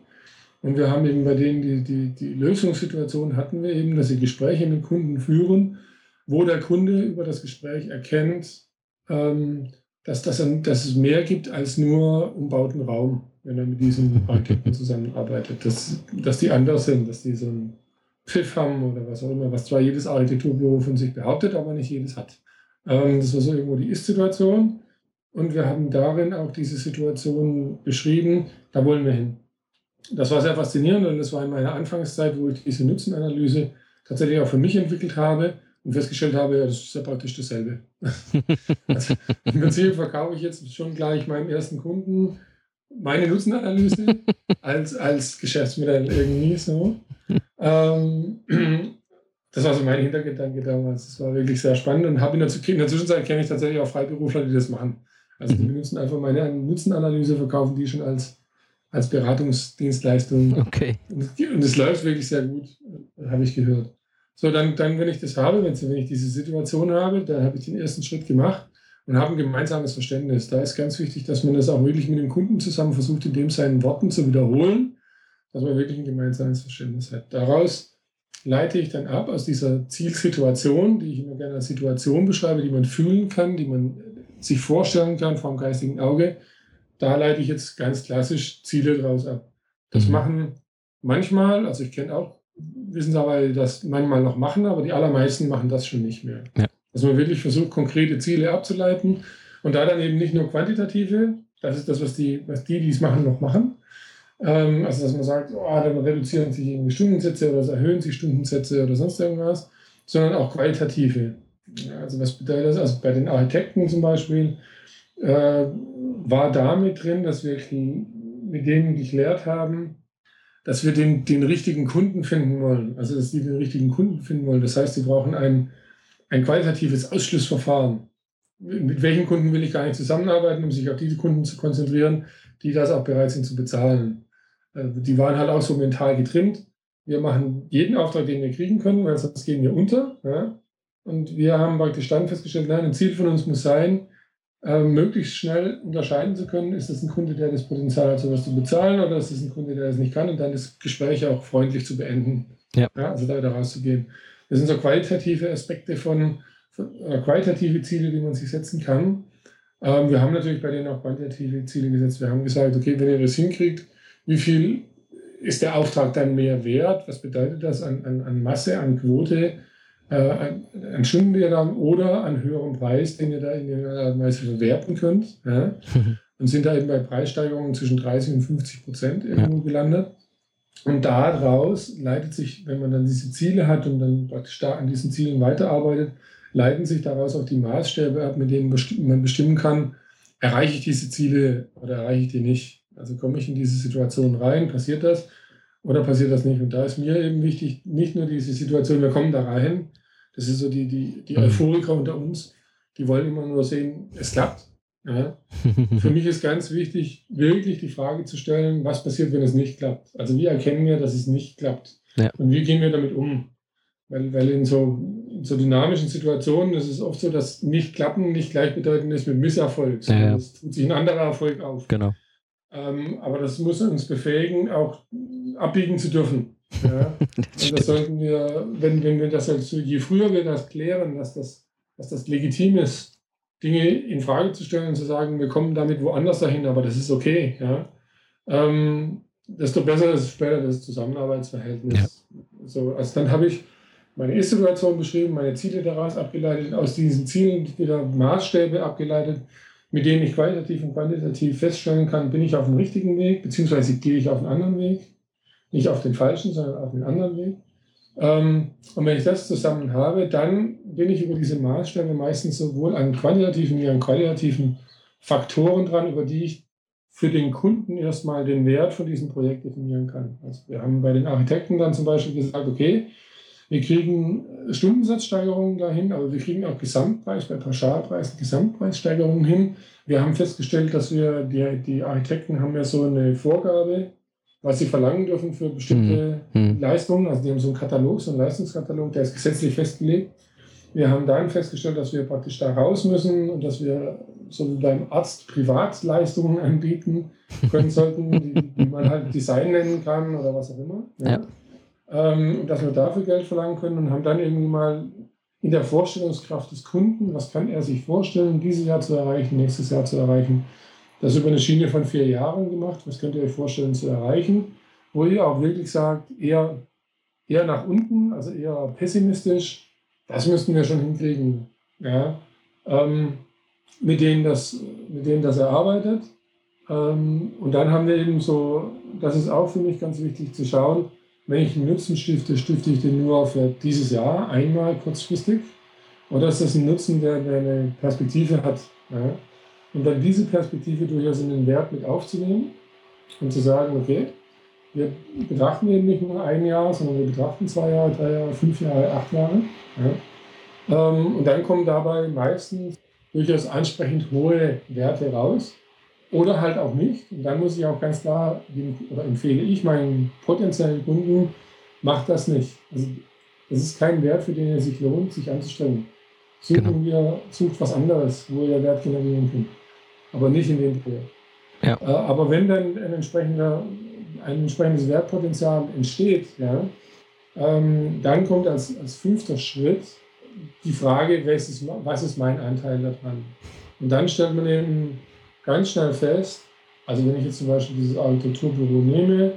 Und wir haben eben bei denen die, die, die Lösungssituation hatten wir eben, dass sie Gespräche mit Kunden führen, wo der Kunde über das Gespräch erkennt, ähm, dass, das ein, dass es mehr gibt als nur umbauten Raum. wenn er mit diesen Architekten zusammenarbeitet, dass, dass die anders sind, dass die so einen Pfiff haben oder was auch immer, was zwar jedes Architekturbüro von sich behauptet, aber nicht jedes hat. Ähm, das war so irgendwo die Ist-Situation. Und wir haben darin auch diese Situation beschrieben, da wollen wir hin. Das war sehr faszinierend und das war in meiner Anfangszeit, wo ich diese Nutzenanalyse tatsächlich auch für mich entwickelt habe und festgestellt habe, ja, das ist ja praktisch dasselbe. also, Im Prinzip verkaufe ich jetzt schon gleich meinem ersten Kunden meine Nutzenanalyse als, als Geschäftsmodell irgendwie so. Ähm, das war so mein Hintergedanke damals. Das war wirklich sehr spannend und habe in, in der Zwischenzeit kenne ich tatsächlich auch Freiberufler, die das machen. Also die benutzen einfach meine Nutzenanalyse, verkaufen die schon als, als Beratungsdienstleistung. Okay. Und es läuft wirklich sehr gut, habe ich gehört. So, dann, dann, wenn ich das habe, wenn, wenn ich diese Situation habe, dann habe ich den ersten Schritt gemacht und habe ein gemeinsames Verständnis. Da ist ganz wichtig, dass man das auch wirklich mit dem Kunden zusammen versucht, in dem seinen Worten zu wiederholen, dass man wirklich ein gemeinsames Verständnis hat. Daraus leite ich dann ab aus dieser Zielsituation, die ich immer gerne als Situation beschreibe, die man fühlen kann, die man sich vorstellen kann vom geistigen Auge. Da leite ich jetzt ganz klassisch Ziele draus ab. Das mhm. machen manchmal, also ich kenne auch Wissensarbeiter, die das manchmal noch machen, aber die allermeisten machen das schon nicht mehr. Ja. Dass man wirklich versucht, konkrete Ziele abzuleiten und da dann eben nicht nur quantitative, das ist das, was die, was die, die es machen, noch machen. Ähm, also, dass man sagt, oh, dann reduzieren sich irgendwie Stundensätze oder erhöhen sich Stundensätze oder sonst irgendwas, sondern auch qualitative. Also, was bedeutet das? Also, bei den Architekten zum Beispiel äh, war damit drin, dass wir mit denen geklärt haben, dass wir den, den richtigen Kunden finden wollen. Also, dass die den richtigen Kunden finden wollen. Das heißt, sie brauchen ein ein qualitatives Ausschlussverfahren. Mit welchen Kunden will ich gar nicht zusammenarbeiten, um sich auf diese Kunden zu konzentrieren, die das auch bereit sind zu bezahlen. Also die waren halt auch so mental getrimmt. Wir machen jeden Auftrag, den wir kriegen können, weil sonst gehen wir unter. Ja? Und wir haben praktisch dann festgestellt, nein, ein Ziel von uns muss sein, äh, möglichst schnell unterscheiden zu können, ist das ein Kunde, der das Potenzial hat, sowas zu bezahlen, oder ist das ein Kunde, der das nicht kann, und dann das Gespräch auch freundlich zu beenden. Ja. ja also da wieder rauszugehen. Das sind so qualitative Aspekte von, von äh, qualitative Ziele, die man sich setzen kann. Ähm, wir haben natürlich bei denen auch quantitative Ziele gesetzt. Wir haben gesagt, okay, wenn ihr das hinkriegt, wie viel ist der Auftrag dann mehr wert? Was bedeutet das an, an, an Masse, an Quote, äh, an, an Stunden, die ihr dann oder an höherem Preis, den ihr da in irgendeiner Art und Weise verwerten könnt? Ja? Und sind da eben bei Preissteigerungen zwischen 30 und 50 Prozent irgendwo ja. gelandet. Und daraus leitet sich, wenn man dann diese Ziele hat und dann praktisch da an diesen Zielen weiterarbeitet, leiten sich daraus auch die Maßstäbe ab, mit denen man bestimmen kann, erreiche ich diese Ziele oder erreiche ich die nicht. Also komme ich in diese Situation rein, passiert das oder passiert das nicht? Und da ist mir eben wichtig, nicht nur diese Situation, wir kommen da rein, das ist so die, die, die mhm. Euphoriker unter uns, die wollen immer nur sehen, es klappt. Ja. Für mich ist ganz wichtig, wirklich die Frage zu stellen, was passiert, wenn es nicht klappt. Also wie erkennen wir, dass es nicht klappt? Ja. Und wie gehen wir damit um? Weil, weil in, so, in so dynamischen Situationen ist es oft so, dass nicht klappen nicht gleichbedeutend ist mit Misserfolg. Ja, ja. Es tut sich ein anderer Erfolg auf. Genau. Ähm, aber das muss uns befähigen, auch abbiegen zu dürfen. Ja? das Und das sollten wir, wenn, wenn wir das also, je früher wir das klären, dass das, dass das legitim ist, Dinge in Frage zu stellen und zu sagen, wir kommen damit woanders dahin, aber das ist okay. Ja? Ähm, desto besser ist später das Zusammenarbeitsverhältnis. Ja. So, also dann habe ich meine Ist-Situation beschrieben, meine Ziele daraus abgeleitet, aus diesen Zielen wieder Maßstäbe abgeleitet, mit denen ich qualitativ und quantitativ feststellen kann, bin ich auf dem richtigen Weg, beziehungsweise gehe ich auf einen anderen Weg. Nicht auf den falschen, sondern auf einen anderen Weg. Ähm, und wenn ich das zusammen habe, dann bin ich über diese Maßstäbe meistens sowohl an quantitativen wie an qualitativen Faktoren dran, über die ich für den Kunden erstmal den Wert von diesem Projekt definieren kann. Also wir haben bei den Architekten dann zum Beispiel gesagt, okay, wir kriegen Stundensatzsteigerungen dahin, aber wir kriegen auch Gesamtpreis, bei Pauschalpreisen Gesamtpreissteigerungen hin. Wir haben festgestellt, dass wir, die, die Architekten haben ja so eine Vorgabe, was sie verlangen dürfen für bestimmte mhm. Leistungen. Also die haben so einen Katalog, so einen Leistungskatalog, der ist gesetzlich festgelegt. Wir haben dann festgestellt, dass wir praktisch da raus müssen und dass wir so wie beim Arzt Privatleistungen anbieten können sollten, die, die man halt Design nennen kann oder was auch immer. Ja. ja. Ähm, dass wir dafür Geld verlangen können und haben dann irgendwie mal in der Vorstellungskraft des Kunden, was kann er sich vorstellen, dieses Jahr zu erreichen, nächstes Jahr zu erreichen, Das über eine Schiene von vier Jahren gemacht. Was könnt ihr euch vorstellen zu erreichen? Wo ihr auch wirklich sagt, eher, eher nach unten, also eher pessimistisch. Das müssten wir schon hinkriegen. Ja? Ähm, mit, denen das, mit denen das erarbeitet. Ähm, und dann haben wir eben so, das ist auch für mich ganz wichtig zu schauen, wenn ich einen Nutzen stifte, stifte ich den nur für dieses Jahr einmal kurzfristig oder ist das ein Nutzen, der, der eine Perspektive hat? Ja? Und dann diese Perspektive durchaus in den Wert mit aufzunehmen und zu sagen, okay, wir betrachten eben nicht nur ein Jahr, sondern wir betrachten zwei Jahre, drei Jahre, fünf Jahre, acht Jahre. Ja? Ähm, und dann kommen dabei meistens durchaus ansprechend hohe Werte raus oder halt auch nicht. Und dann muss ich auch ganz klar, oder empfehle ich meinen potenziellen Kunden, macht das nicht. Also das ist kein Wert, für den es sich lohnt, sich anzustrengen. Suchen genau. wir, sucht was anderes, wo ihr Wert generieren könnt. Aber nicht in dem Projekt. Ja. Äh, aber wenn dann ein, entsprechender, ein entsprechendes Wertpotenzial entsteht, ja, ähm, dann kommt als, als fünfter Schritt die Frage, was ist, was ist mein Anteil daran? Und dann stellt man eben ganz schnell fest, also wenn ich jetzt zum Beispiel dieses Architekturbüro nehme,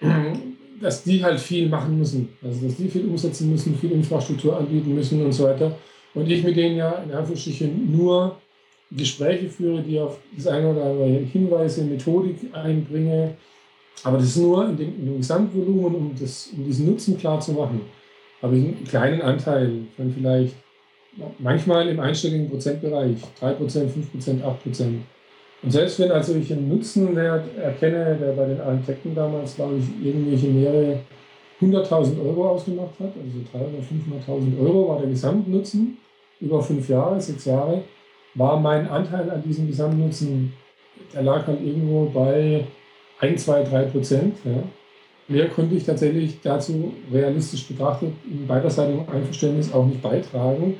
dass die halt viel machen müssen. Also dass die viel umsetzen müssen, viel Infrastruktur anbieten müssen und so weiter. Und ich mit denen ja in Anführungsstrichen nur Gespräche führe, die auf das eine oder andere Hinweise, Methodik einbringe. Aber das ist nur in dem, in dem Gesamtvolumen, um, das, um diesen Nutzen klar zu machen. Habe ich einen kleinen Anteil von vielleicht manchmal im einstelligen Prozentbereich, 3%, 5%, 8%. Und selbst wenn also ich einen Nutzenwert erkenne, der bei den Architekten damals, glaube ich, irgendwelche mehrere 100.000 Euro ausgemacht hat, also 300.000, 500.000 Euro war der Gesamtnutzen über fünf Jahre, sechs Jahre, war mein Anteil an diesem Gesamtnutzen, der lag halt irgendwo bei 1, 2, 3 Prozent. Ja. Mehr konnte ich tatsächlich dazu realistisch betrachtet in beiderseitigem Einverständnis auch nicht beitragen.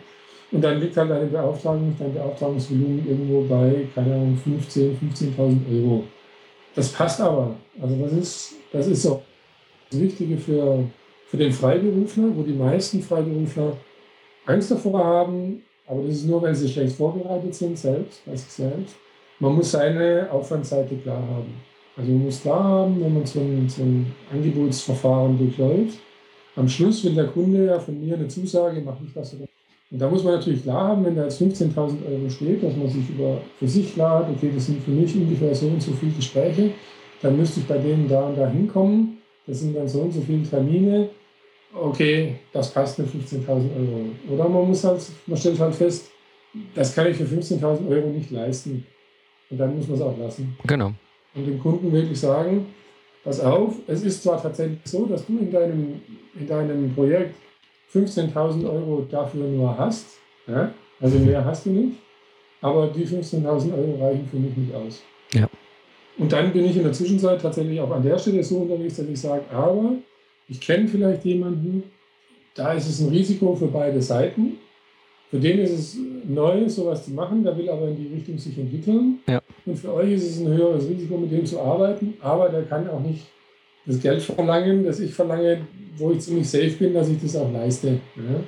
Und dann liegt halt eine Beauftragung, dein Beauftragungsvolumen irgendwo bei, keine Ahnung, 15, 15.000 Euro. Das passt aber. Also das ist, das ist so das Wichtige für, für den Freiberufler, wo die meisten Freiberufler Angst davor haben, aber das ist nur, wenn sie schlecht vorbereitet sind, selbst, bei sich selbst. Man muss seine Aufwandseite klar haben. Also man muss klar haben, wenn man so ein, so ein Angebotsverfahren durchläuft. Am Schluss will der Kunde ja von mir eine Zusage, mach ich das oder und da muss man natürlich klar haben, wenn da jetzt 15.000 Euro steht, dass man sich über, für sich klar hat, okay, das sind für mich ungefähr so und so viele Gespräche, dann müsste ich bei denen da und da hinkommen, das sind dann so und so viele Termine, okay, das passt mit 15.000 Euro. Oder man muss halt, man stellt halt fest, das kann ich für 15.000 Euro nicht leisten. Und dann muss man es auch lassen. Genau. Und dem Kunden wirklich sagen, pass auf, es ist zwar tatsächlich so, dass du in deinem, in deinem Projekt 15.000 Euro dafür nur hast, ja? also mehr hast du nicht, aber die 15.000 Euro reichen für mich nicht aus. Ja. Und dann bin ich in der Zwischenzeit tatsächlich auch an der Stelle so unterwegs, dass ich sage, aber ich kenne vielleicht jemanden, da ist es ein Risiko für beide Seiten. Für den ist es neu, sowas zu machen, der will aber in die Richtung sich entwickeln. Ja. Und für euch ist es ein höheres Risiko, mit dem zu arbeiten, aber der kann auch nicht das Geld verlangen, das ich verlange, wo ich ziemlich safe bin, dass ich das auch leiste. Ja.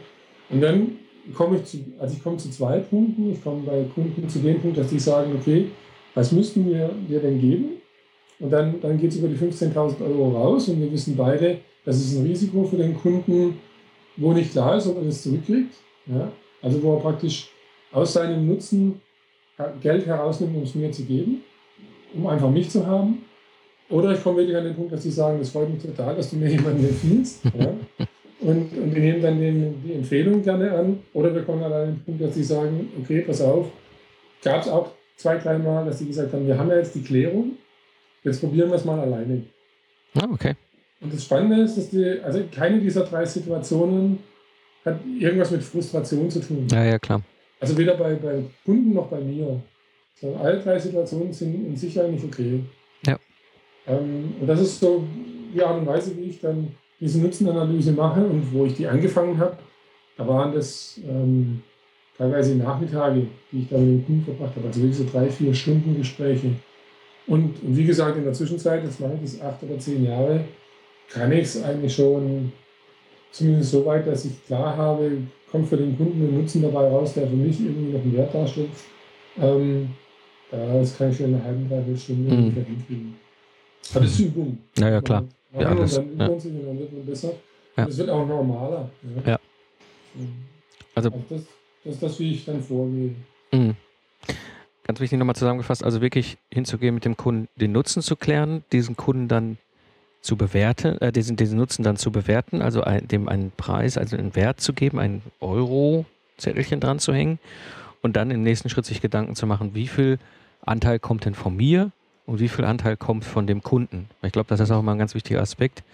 Und dann komme ich zu, also ich komme zu zwei Punkten. Ich komme bei Kunden zu dem Punkt, dass die sagen, okay, was müssten wir dir denn geben? Und dann, dann geht es über die 15.000 Euro raus und wir wissen beide, das ist ein Risiko für den Kunden, wo nicht klar ist, ob er das zurückkriegt. Ja. Also wo er praktisch aus seinem Nutzen Geld herausnimmt, um es mir zu geben, um einfach mich zu haben. Oder ich komme wirklich an den Punkt, dass sie sagen, das freut mich total, dass du mir jemanden empfiehlst. ja? und, und wir nehmen dann den, die Empfehlung gerne an. Oder wir kommen dann an den Punkt, dass sie sagen, okay, pass auf, gab es auch zwei, drei Mal, dass sie gesagt haben, wir haben ja jetzt die Klärung, jetzt probieren wir es mal alleine. Ah, okay. Und das Spannende ist, dass die, also keine dieser drei Situationen hat irgendwas mit Frustration zu tun. Ja, ja, klar. Also weder bei, bei Kunden noch bei mir. Sondern alle drei Situationen sind in sich eigentlich okay. Ähm, und das ist so die Art und Weise, wie ich dann diese Nutzenanalyse mache und wo ich die angefangen habe. Da waren das ähm, teilweise Nachmittage, die ich da mit dem Kunden verbracht habe, also wirklich so drei, vier Stunden Gespräche. Und, und wie gesagt, in der Zwischenzeit, das mache ich das acht oder zehn Jahre, kann ich es eigentlich schon zumindest so weit, dass ich klar habe, kommt für den Kunden ein Nutzen dabei raus, der für mich irgendwie noch einen Wert darstellt. Ähm, Das kann ich in einer halben, dreiviertel Stunde mhm. hinkriegen. Aber das ist Übung. Ja, ja, klar. Ja, und dann übt man sich und dann wird man besser. Ja. Es wird auch normaler. Ja. ja. Also, also das, das ist das, wie ich dann vorgehe. Mhm. Ganz wichtig nochmal zusammengefasst, also wirklich hinzugehen mit dem Kunden, den Nutzen zu klären, diesen Kunden dann zu bewerten, äh, diesen, diesen Nutzen dann zu bewerten, also ein, dem einen Preis, also einen Wert zu geben, ein Euro-Zettelchen dran zu hängen und dann im nächsten Schritt sich Gedanken zu machen, wie viel Anteil kommt denn von mir und wie viel Anteil kommt von dem Kunden. Ich glaube, das ist auch immer ein ganz wichtiger Aspekt.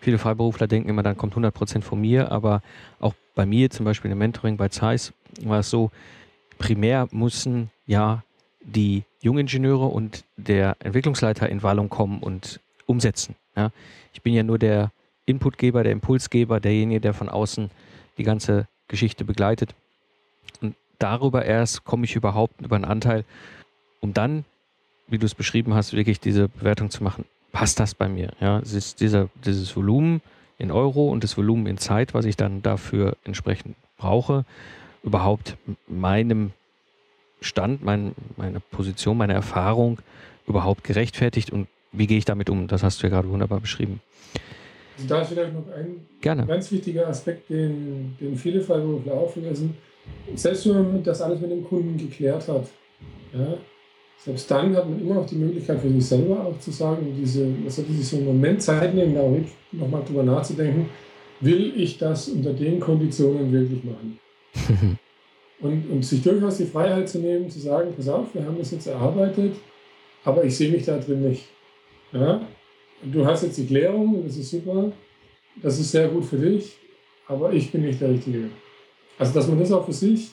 Viele Freiberufler denken immer, dann kommt 100 Prozent von mir, aber auch bei mir zum Beispiel im Mentoring bei Zeiss war es so, primär müssen ja die Jungingenieure und der Entwicklungsleiter in Wallung kommen und umsetzen. Ja? Ich bin ja nur der Inputgeber, der Impulsgeber, derjenige, der von außen die ganze Geschichte begleitet. Und darüber erst komme ich überhaupt über einen Anteil, um dann, wie du es beschrieben hast, wirklich diese Bewertung zu machen. Passt das bei mir? Ja, es ist dieser, dieses Volumen in Euro und das Volumen in Zeit, was ich dann dafür entsprechend brauche, überhaupt meinem Stand, mein, meine Position, meine Erfahrung überhaupt gerechtfertigt und wie gehe ich damit um? Das hast du ja gerade wunderbar beschrieben. Also da ist vielleicht noch ein Gerne. ganz wichtiger Aspekt, den, den viele Freiberufler auch vergessen. Selbst wenn man das alles mit dem Kunden geklärt hat, ja, selbst dann hat man immer noch die Möglichkeit für sich selber auch zu sagen, diese, sollte sich so einen Moment Zeit nehmen, da nochmal drüber nachzudenken, will ich das unter den Konditionen wirklich machen? und, und sich durchaus die Freiheit zu nehmen, zu sagen, pass auf, wir haben das jetzt erarbeitet, aber ich sehe mich da drin nicht. Ja? Du hast jetzt die Klärung, das ist super, das ist sehr gut für dich, aber ich bin nicht der Richtige. Also, dass man das auch für sich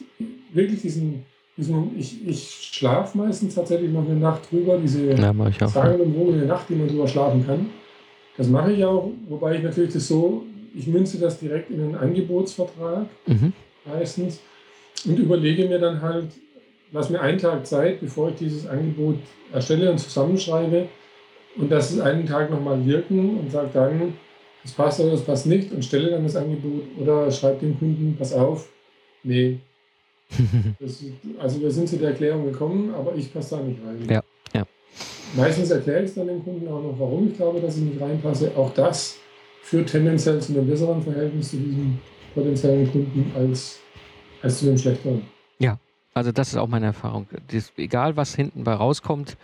wirklich diesen, diesen ich, ich schlafe meistens tatsächlich noch eine Nacht drüber, diese ja, sagen und wogene Nacht, die man drüber schlafen kann. Das mache ich auch, wobei ich natürlich das so, ich münze das direkt in einen Angebotsvertrag mhm. meistens und überlege mir dann halt, lass mir einen Tag Zeit, bevor ich dieses Angebot erstelle und zusammenschreibe und das ist einen Tag nochmal wirken und sage dann, das passt oder das passt nicht und stelle dann das Angebot oder schreibe dem Kunden, pass auf, nee. das, also wir sind zu der Erklärung gekommen, aber ich passe da nicht rein. Ja, ja. Meistens erkläre ich es dann dem Kunden auch noch, warum ich glaube, dass ich nicht reinpasse. Auch das führt tendenziell zu einem besseren Verhältnis zu diesem potenziellen Kunden als als zu dem schlechteren. Ja, also das ist auch meine Erfahrung. Das, egal, was hinten bei rauskommt,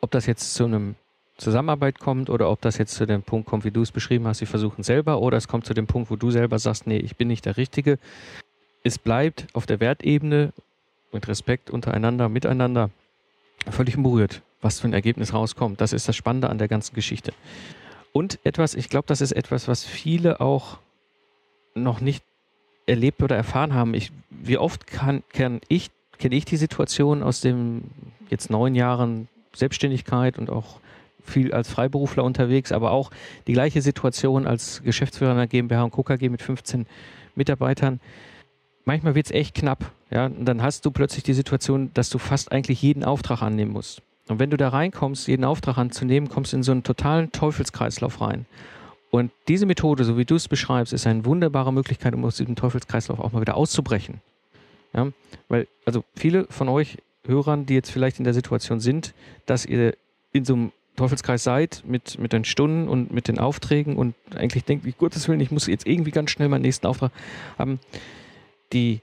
ob das jetzt zu einem Zusammenarbeit kommt oder ob das jetzt zu dem Punkt kommt, wie du es beschrieben hast, sie versuchen selber oder es kommt zu dem Punkt, wo du selber sagst, nee, ich bin nicht der Richtige. Es bleibt auf der Wertebene mit Respekt untereinander, miteinander völlig berührt, was für ein Ergebnis rauskommt. Das ist das Spannende an der ganzen Geschichte. Und etwas, ich glaube, das ist etwas, was viele auch noch nicht erlebt oder erfahren haben. Ich, wie oft kann, kann ich, kenne ich die Situation aus den jetzt neun Jahren Selbstständigkeit und auch viel als Freiberufler unterwegs, aber auch die gleiche Situation als Geschäftsführer einer GmbH und KKG mit 15 Mitarbeitern. Manchmal wird es echt knapp. Ja? Und dann hast du plötzlich die Situation, dass du fast eigentlich jeden Auftrag annehmen musst. Und wenn du da reinkommst, jeden Auftrag anzunehmen, kommst du in so einen totalen Teufelskreislauf rein. Und diese Methode, so wie du es beschreibst, ist eine wunderbare Möglichkeit, um aus diesem Teufelskreislauf auch mal wieder auszubrechen. Ja, weil, also viele von euch Hörern, die jetzt vielleicht in der Situation sind, dass ihr in so einem Teufelskreis seid mit, mit den Stunden und mit den Aufträgen und eigentlich denkt, wie Gottes Willen, ich muss jetzt irgendwie ganz schnell meinen nächsten Auftrag haben. Die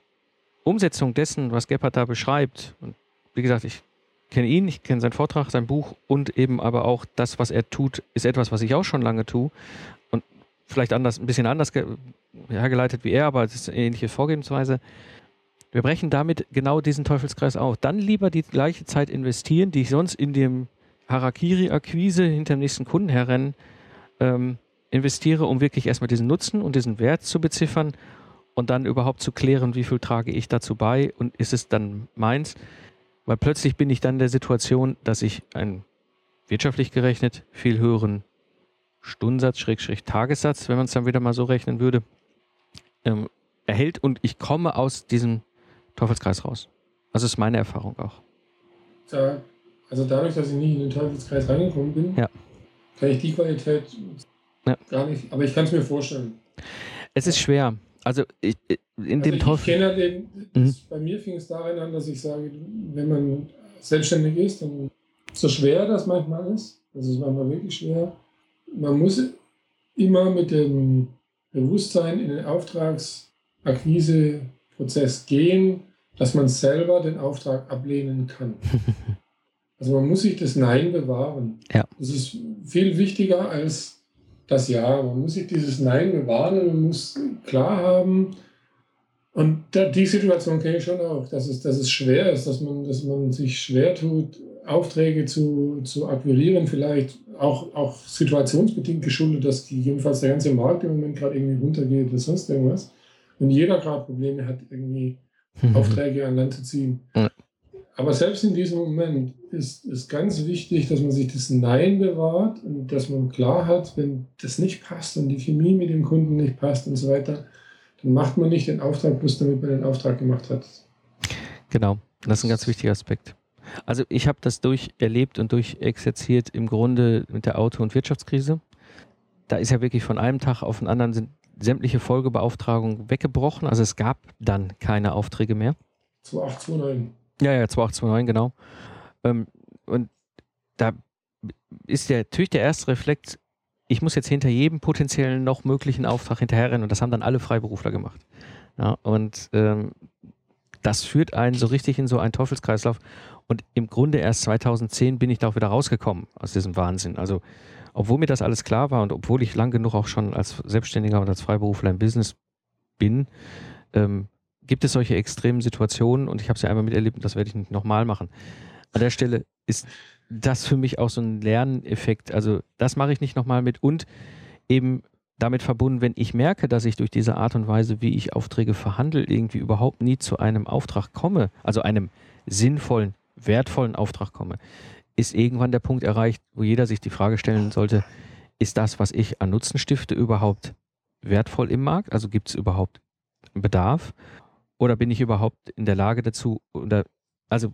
Umsetzung dessen, was Gebhardt da beschreibt, und wie gesagt, ich kenne ihn, ich kenne seinen Vortrag, sein Buch und eben aber auch das, was er tut, ist etwas, was ich auch schon lange tue vielleicht anders, ein bisschen anders hergeleitet wie er, aber es ist eine ähnliche Vorgehensweise. Wir brechen damit genau diesen Teufelskreis auf. Dann lieber die gleiche Zeit investieren, die ich sonst in dem Harakiri-Akquise hinter dem nächsten Kunden herrennen ähm, investiere, um wirklich erstmal diesen Nutzen und diesen Wert zu beziffern und dann überhaupt zu klären, wie viel trage ich dazu bei und ist es dann meins? Weil plötzlich bin ich dann in der Situation, dass ich einen wirtschaftlich gerechnet viel höheren Stundensatz, Schrägstrich Tagessatz, wenn man es dann wieder mal so rechnen würde, ähm, erhält und ich komme aus diesem Teufelskreis raus. Das ist meine Erfahrung auch. Ja, also dadurch, dass ich nie in den Teufelskreis reingekommen bin, ja. kann ich die Qualität ja. gar nicht, aber ich kann es mir vorstellen. Es ist schwer. Also ich, in also dem ich Teufel. Kenne den, mhm. Bei mir fing es darin an, dass ich sage, wenn man selbstständig ist, dann so schwer das manchmal ist, das ist manchmal wirklich schwer, man muss immer mit dem Bewusstsein in den Auftragsakquiseprozess gehen, dass man selber den Auftrag ablehnen kann. Also man muss sich das Nein bewahren. Ja. Das ist viel wichtiger als das Ja. Man muss sich dieses Nein bewahren und man muss klar haben, und die Situation kenne ich schon auch, dass es, dass es schwer ist, dass man, dass man sich schwer tut, Aufträge zu, zu akquirieren, vielleicht auch, auch situationsbedingt geschuldet, dass gegebenenfalls der ganze Markt im Moment gerade irgendwie runtergeht oder sonst irgendwas. Und jeder gerade Probleme hat, irgendwie mhm. Aufträge an Land zu ziehen. Ja. Aber selbst in diesem Moment ist es ganz wichtig, dass man sich das Nein bewahrt und dass man klar hat, wenn das nicht passt und die Chemie mit dem Kunden nicht passt und so weiter, dann macht man nicht den Auftrag bloß, damit man den Auftrag gemacht hat. Genau, das ist ein ganz wichtiger Aspekt. Also ich habe das durcherlebt und durchexerziert im Grunde mit der Auto- und Wirtschaftskrise. Da ist ja wirklich von einem Tag auf den anderen sind sämtliche Folgebeauftragungen weggebrochen. Also es gab dann keine Aufträge mehr. 2829. Ja, ja, 2829, genau. Ähm, und da ist der, natürlich der erste Reflex, ich muss jetzt hinter jedem potenziellen noch möglichen Auftrag hinterherrennen und das haben dann alle Freiberufler gemacht. Ja, und ähm, das führt einen so richtig in so einen Teufelskreislauf. Und im Grunde erst 2010 bin ich da auch wieder rausgekommen aus diesem Wahnsinn. Also, obwohl mir das alles klar war und obwohl ich lang genug auch schon als Selbstständiger und als Freiberufler im Business bin, ähm, gibt es solche extremen Situationen und ich habe sie einmal miterlebt und das werde ich nicht nochmal machen. An der Stelle ist das für mich auch so ein Lerneffekt. Also das mache ich nicht nochmal mit und eben damit verbunden, wenn ich merke, dass ich durch diese Art und Weise, wie ich Aufträge verhandle, irgendwie überhaupt nie zu einem Auftrag komme, also einem sinnvollen, wertvollen Auftrag komme, ist irgendwann der Punkt erreicht, wo jeder sich die Frage stellen sollte, ist das, was ich an Nutzen stifte, überhaupt wertvoll im Markt? Also gibt es überhaupt Bedarf? Oder bin ich überhaupt in der Lage dazu, oder, also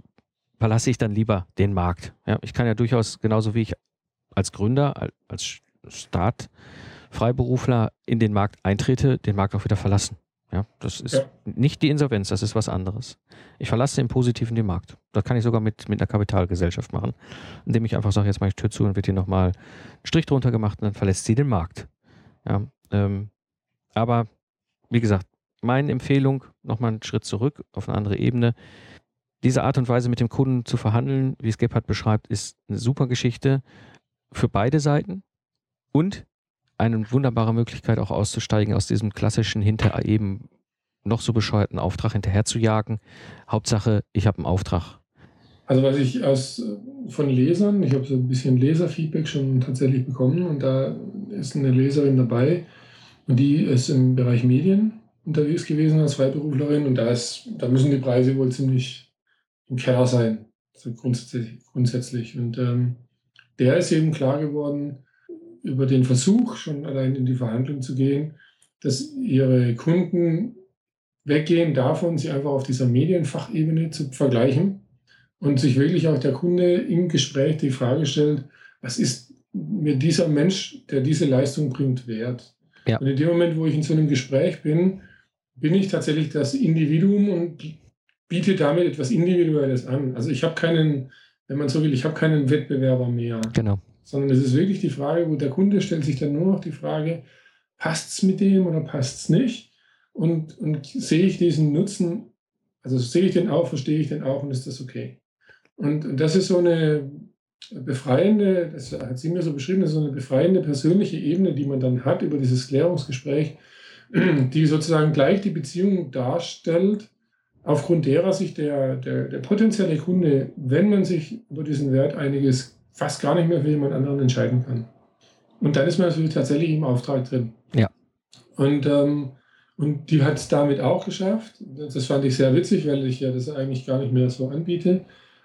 verlasse ich dann lieber den Markt? Ja, ich kann ja durchaus, genauso wie ich als Gründer, als Start, Freiberufler in den Markt eintrete, den Markt auch wieder verlassen. Ja, das ist ja. nicht die Insolvenz, das ist was anderes. Ich verlasse im Positiven den Markt. Das kann ich sogar mit, mit einer Kapitalgesellschaft machen, indem ich einfach sage, jetzt mache ich Tür zu und wird hier nochmal ein Strich drunter gemacht und dann verlässt sie den Markt. Ja, ähm, aber wie gesagt, meine Empfehlung, nochmal einen Schritt zurück auf eine andere Ebene. Diese Art und Weise mit dem Kunden zu verhandeln, wie es Gebhardt beschreibt, ist eine super Geschichte für beide Seiten und eine wunderbare Möglichkeit auch auszusteigen aus diesem klassischen hinter eben noch so bescheuerten Auftrag hinterher zu jagen. Hauptsache, ich habe einen Auftrag. Also was ich aus, von Lesern, ich habe so ein bisschen Leserfeedback schon tatsächlich bekommen und da ist eine Leserin dabei und die ist im Bereich Medien unterwegs gewesen als Freiberuflerin und da, ist, da müssen die Preise wohl ziemlich im Keller sein, so grundsätzlich. grundsätzlich. Und ähm, der ist eben klar geworden über den Versuch, schon allein in die Verhandlung zu gehen, dass ihre Kunden weggehen davon, sie einfach auf dieser Medienfachebene zu vergleichen und sich wirklich auch der Kunde im Gespräch die Frage stellt, was ist mir dieser Mensch, der diese Leistung bringt, wert? Ja. Und in dem Moment, wo ich in so einem Gespräch bin, bin ich tatsächlich das Individuum und biete damit etwas Individuelles an. Also ich habe keinen, wenn man so will, ich habe keinen Wettbewerber mehr. Genau. Sondern es ist wirklich die Frage, wo der Kunde stellt sich dann nur noch die Frage, passt es mit dem oder passt es nicht? Und, und sehe ich diesen Nutzen, also sehe ich den auch, verstehe ich den auch und ist das okay? Und, und das ist so eine befreiende, das hat sie mir so beschrieben, das ist so eine befreiende persönliche Ebene, die man dann hat über dieses Klärungsgespräch, die sozusagen gleich die Beziehung darstellt, aufgrund derer sich der, der, der potenzielle Kunde, wenn man sich über diesen Wert einiges fast gar nicht mehr für jemand anderen entscheiden kann. Und dann ist man natürlich tatsächlich im Auftrag drin. Ja. Und, ähm, und die hat es damit auch geschafft. Das fand ich sehr witzig, weil ich ja das eigentlich gar nicht mehr so anbiete.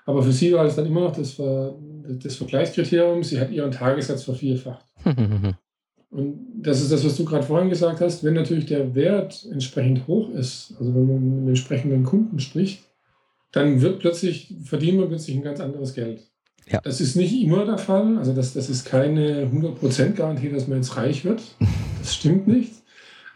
Aber für sie war es dann immer noch das, das Vergleichskriterium. Sie hat ihren Tagessatz vervierfacht. Und das ist das, was du gerade vorhin gesagt hast. Wenn natürlich der Wert entsprechend hoch ist, also wenn man mit entsprechenden Kunden spricht, dann wird plötzlich, verdient man plötzlich ein ganz anderes Geld. Ja. Das ist nicht immer der Fall. Also das, das ist keine 100% Garantie, dass man jetzt reich wird. Das stimmt nicht.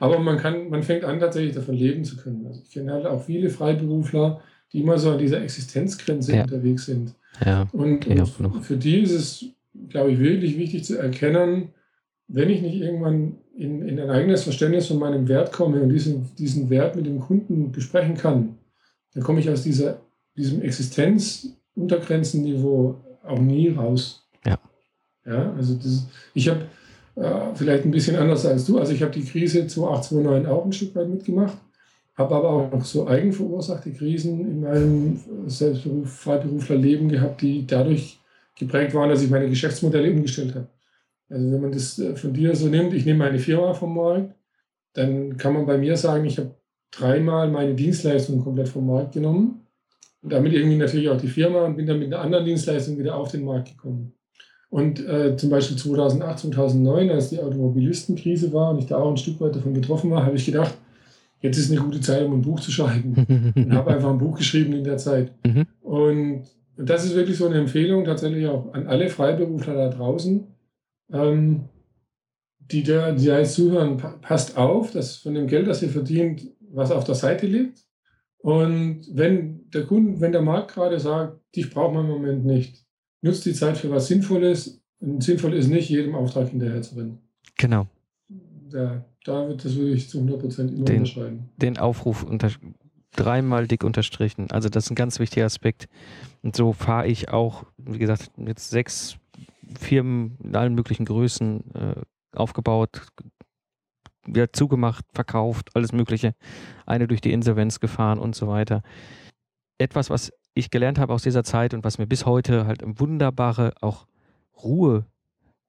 Aber man, kann, man fängt an, tatsächlich davon leben zu können. Also ich kenne halt auch viele Freiberufler, die immer so an dieser Existenzgrenze Ja. unterwegs sind. Ja. Und, und für die ist es, glaube ich, wirklich wichtig zu erkennen, wenn ich nicht irgendwann in, in ein eigenes Verständnis von meinem Wert komme und diesen, diesen Wert mit dem Kunden besprechen kann, dann komme ich aus dieser, diesem Existenzuntergrenzenniveau auch nie raus. Ja. Ja, also das, ich habe äh, vielleicht ein bisschen anders als du, also ich habe die Krise 2008, 2009 auch ein Stück weit mitgemacht, habe aber auch noch so eigenverursachte Krisen in meinem Selbstberuf, Freiberuflerleben gehabt, die dadurch geprägt waren, dass ich meine Geschäftsmodelle umgestellt habe. Also wenn man das äh, von dir so nimmt, ich nehme meine Firma vom Markt, dann kann man bei mir sagen, ich habe dreimal meine Dienstleistung komplett vom Markt genommen und damit irgendwie natürlich auch die Firma und bin dann mit einer anderen Dienstleistung wieder auf den Markt gekommen. Und äh, zum Beispiel 2008, 2009, als die Automobilistenkrise war und ich da auch ein Stück weit davon betroffen war, habe ich gedacht, jetzt ist eine gute Zeit, um ein Buch zu schreiben. Und habe einfach ein Buch geschrieben in der Zeit. Mhm. Und das ist wirklich so eine Empfehlung tatsächlich auch an alle Freiberufler da draußen, ähm, die, da, die da jetzt zuhören. Pa- Passt auf, dass von dem Geld, das ihr verdient, was auf der Seite liegt. Und wenn der Kunde, wenn der Markt gerade sagt, dich braucht man im Moment nicht, nutzt die Zeit für was Sinnvolles. Und sinnvoll ist nicht, jedem Auftrag hinterher zu rennen. Genau. Da, da wird das wirklich zu 100 Prozent immer Den- unterschreiben. Den Aufruf unter, dreimal dick unterstrichen. Also das ist ein ganz wichtiger Aspekt. Und so fahre ich auch, wie gesagt, jetzt sechs Firmen in allen möglichen Größen äh, aufgebaut, wieder zugemacht, verkauft, alles Mögliche. Eine durch die Insolvenz gefahren und so weiter. Etwas, was ich gelernt habe aus dieser Zeit und was mir bis heute halt wunderbare auch Ruhe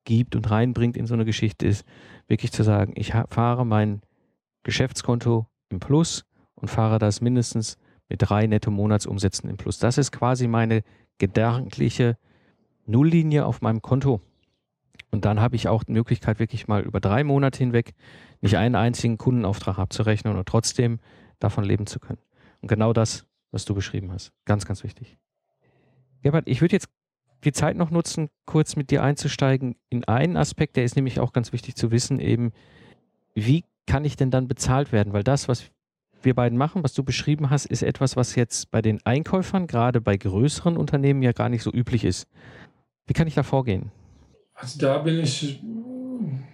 gibt und reinbringt in so eine Geschichte, ist wirklich zu sagen, ich fahre mein Geschäftskonto im Plus und fahre das mindestens mit drei netto Monatsumsätzen im Plus. Das ist quasi meine gedankliche Nulllinie auf meinem Konto. Und dann habe ich auch die Möglichkeit, wirklich mal über drei Monate hinweg nicht einen einzigen Kundenauftrag abzurechnen und trotzdem davon leben zu können. Und genau das, was du beschrieben hast. Ganz, ganz wichtig. Gebhard, ich würde jetzt die Zeit noch nutzen, kurz mit dir einzusteigen in einen Aspekt, der ist nämlich auch ganz wichtig zu wissen, eben, wie kann ich denn dann bezahlt werden? Weil das, was wir beiden machen, was du beschrieben hast, ist etwas, was jetzt bei den Einkäufern, gerade bei größeren Unternehmen, ja gar nicht so üblich ist. Wie kann ich da vorgehen? Also da bin ich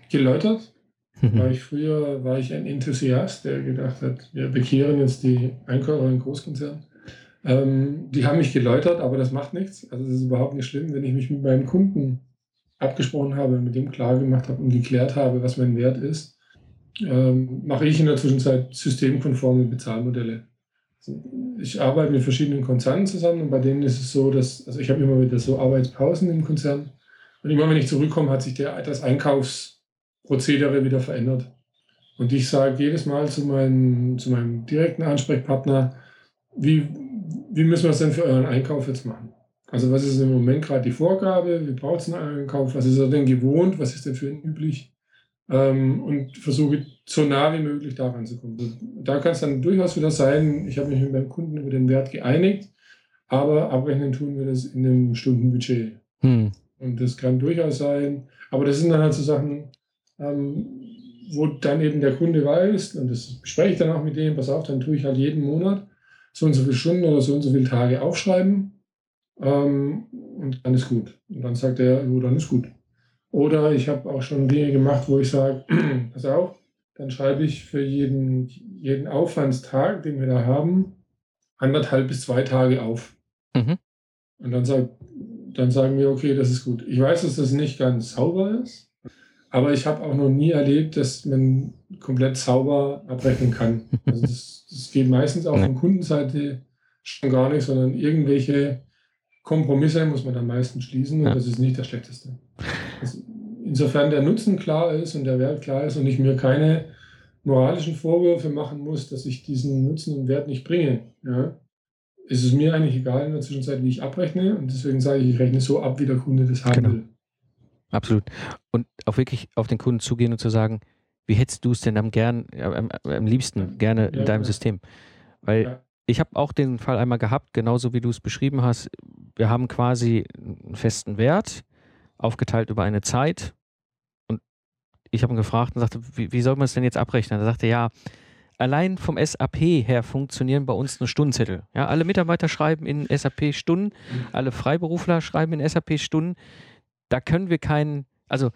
geläutert. War ich früher war ich ein Enthusiast, der gedacht hat, wir bekehren jetzt die Einkäufer in Großkonzernen. Ähm, die haben mich geläutert, aber das macht nichts. Also das ist überhaupt nicht schlimm, wenn ich mich mit meinem Kunden abgesprochen habe, mit dem klar gemacht habe und geklärt habe, was mein Wert ist, ähm, mache ich in der Zwischenzeit systemkonforme Bezahlmodelle. Ich arbeite mit verschiedenen Konzernen zusammen und bei denen ist es so, dass, also ich habe immer wieder so Arbeitspausen im Konzern und immer wenn ich zurückkomme, hat sich der, das Einkaufsprozedere wieder verändert. Und ich sage jedes Mal zu meinem, zu meinem direkten Ansprechpartner, wie, wie müssen wir es denn für euren Einkauf jetzt machen? Also was ist im Moment gerade die Vorgabe? Wie braucht es einen Einkauf? Was ist er denn gewohnt? Was ist denn für ihn üblich? Ähm, und versuche so nah wie möglich daran zu kommen. Da kann es dann durchaus wieder sein, ich habe mich mit meinem Kunden über den Wert geeinigt, aber abrechnen tun wir das in einem Stundenbudget. Hm. Und das kann durchaus sein. Aber das sind dann halt so Sachen, ähm, wo dann eben der Kunde weiß, und das bespreche ich dann auch mit dem, pass auf, dann tue ich halt jeden Monat so und so viele Stunden oder so und so viele Tage aufschreiben. Ähm, und dann ist gut. Und dann sagt er, jo, dann ist gut. Oder ich habe auch schon Dinge gemacht, wo ich sage, pass auf, dann schreibe ich für jeden, jeden Aufwandstag, den wir da haben, anderthalb bis zwei Tage auf. Mhm. Und dann, sagt, dann sagen wir, okay, das ist gut. Ich weiß, dass das nicht ganz sauber ist, aber ich habe auch noch nie erlebt, dass man komplett sauber abrechnen kann. Also das, das geht meistens auch von Kundenseite schon gar nicht, sondern irgendwelche Kompromisse muss man dann meistens schließen und Ja. das ist nicht das Schlechteste. Also insofern der Nutzen klar ist und der Wert klar ist und ich mir keine moralischen Vorwürfe machen muss, dass ich diesen Nutzen und Wert nicht bringe, ja, ist es mir eigentlich egal in der Zwischenzeit, wie ich abrechne und deswegen sage ich, ich rechne so ab, wie der Kunde das haben Genau. will. Absolut. Und auch wirklich auf den Kunden zugehen und zu sagen, wie hättest du es denn am gern, am, am liebsten gerne in Ja, deinem ja. System? Weil ich habe auch den Fall einmal gehabt, genauso wie du es beschrieben hast. Wir haben quasi einen festen Wert, aufgeteilt über eine Zeit. Und ich habe ihn gefragt und sagte, wie, wie soll man es denn jetzt abrechnen? Er sagte, ja, allein vom SAP her funktionieren bei uns nur Stundenzettel. Ja, alle Mitarbeiter schreiben in SAP Stunden, mhm. alle Freiberufler schreiben in SAP Stunden. Da können wir keinen, also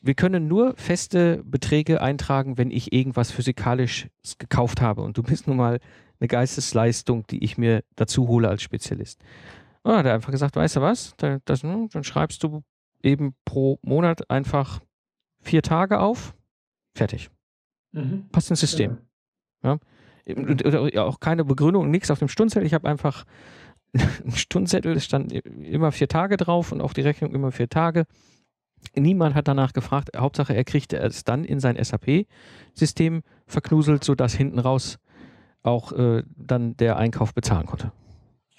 wir können nur feste Beträge eintragen, wenn ich irgendwas physikalisch gekauft habe. Und du bist nun mal eine Geistesleistung, die ich mir dazu hole als Spezialist. Und dann hat er einfach gesagt, weißt du was, das, hm, dann schreibst du eben pro Monat einfach vier Tage auf, fertig. Mhm. Passt ins System. Ja. ja. auch keine Begründung, nichts auf dem Stundenzettel. Ich habe einfach einen Stundenzettel, es stand immer vier Tage drauf und auf die Rechnung immer vier Tage. Niemand hat danach gefragt. Hauptsache, er kriegte es dann in sein SAP-System verknuselt, sodass hinten raus auch äh, dann der Einkauf bezahlen konnte.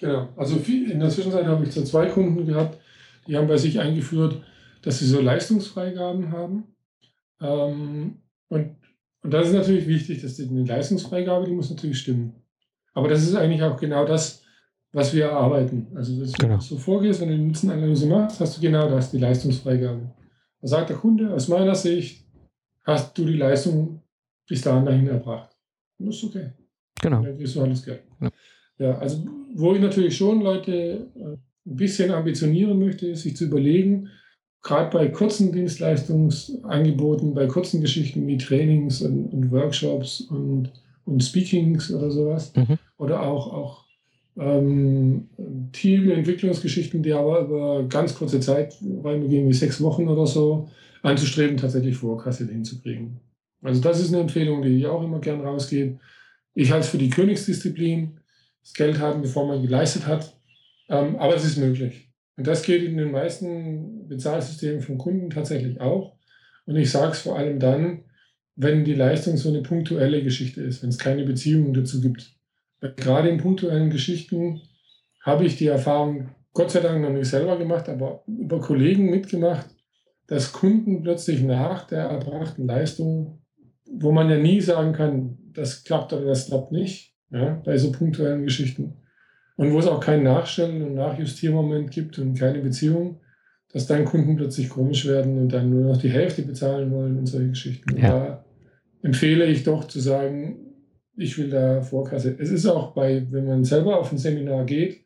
Genau. Also in der Zwischenzeit habe ich so zwei Kunden gehabt, die haben bei sich eingeführt, dass sie so Leistungsfreigaben haben. Ähm, und, und das ist natürlich wichtig, dass die, eine Leistungsfreigabe, die muss natürlich stimmen. Aber das ist eigentlich auch genau das, was wir erarbeiten. Also wenn genau. du so vorgehst, wenn du eine Nutzenanalyse machst, hast du genau das, die Leistungsfreigabe. Da sagt der Kunde, aus meiner Sicht hast du die Leistung bis dahin dahin erbracht. Und das ist okay. Genau. Dann kriegst du alles Geld. Ja. Ja, also wo ich natürlich schon Leute äh, ein bisschen ambitionieren möchte, ist sich zu überlegen, gerade bei kurzen Dienstleistungsangeboten, bei kurzen Geschichten wie Trainings und, und Workshops und, und Speakings oder sowas, mhm. oder auch, auch ähm, Teamentwicklungsgeschichten, die aber über ganz kurze Zeit, weil wir gehen wie sechs Wochen oder so, anzustreben, tatsächlich Vorkasse hinzukriegen. Also das ist eine Empfehlung, die ich auch immer gern rausgebe. Ich halte es für die Königsdisziplin, das Geld haben, bevor man geleistet hat. Ähm, aber es ist möglich. Und das geht in den meisten Bezahlsystemen von Kunden tatsächlich auch. Und ich sage es vor allem dann, wenn die Leistung so eine punktuelle Geschichte ist, wenn es keine Beziehungen dazu gibt. Weil gerade in punktuellen Geschichten habe ich die Erfahrung Gott sei Dank noch nicht selber gemacht, aber über Kollegen mitgemacht, dass Kunden plötzlich nach der erbrachten Leistung, wo man ja nie sagen kann, das klappt oder das klappt nicht, ja, bei so punktuellen Geschichten, und wo es auch kein Nachstellen und Nachjustiermoment gibt und keine Beziehung, dass dann Kunden plötzlich komisch werden und dann nur noch die Hälfte bezahlen wollen und solche Geschichten. Ja. Da empfehle ich doch zu sagen, ich will da Vorkasse. Es ist auch bei, wenn man selber auf ein Seminar geht,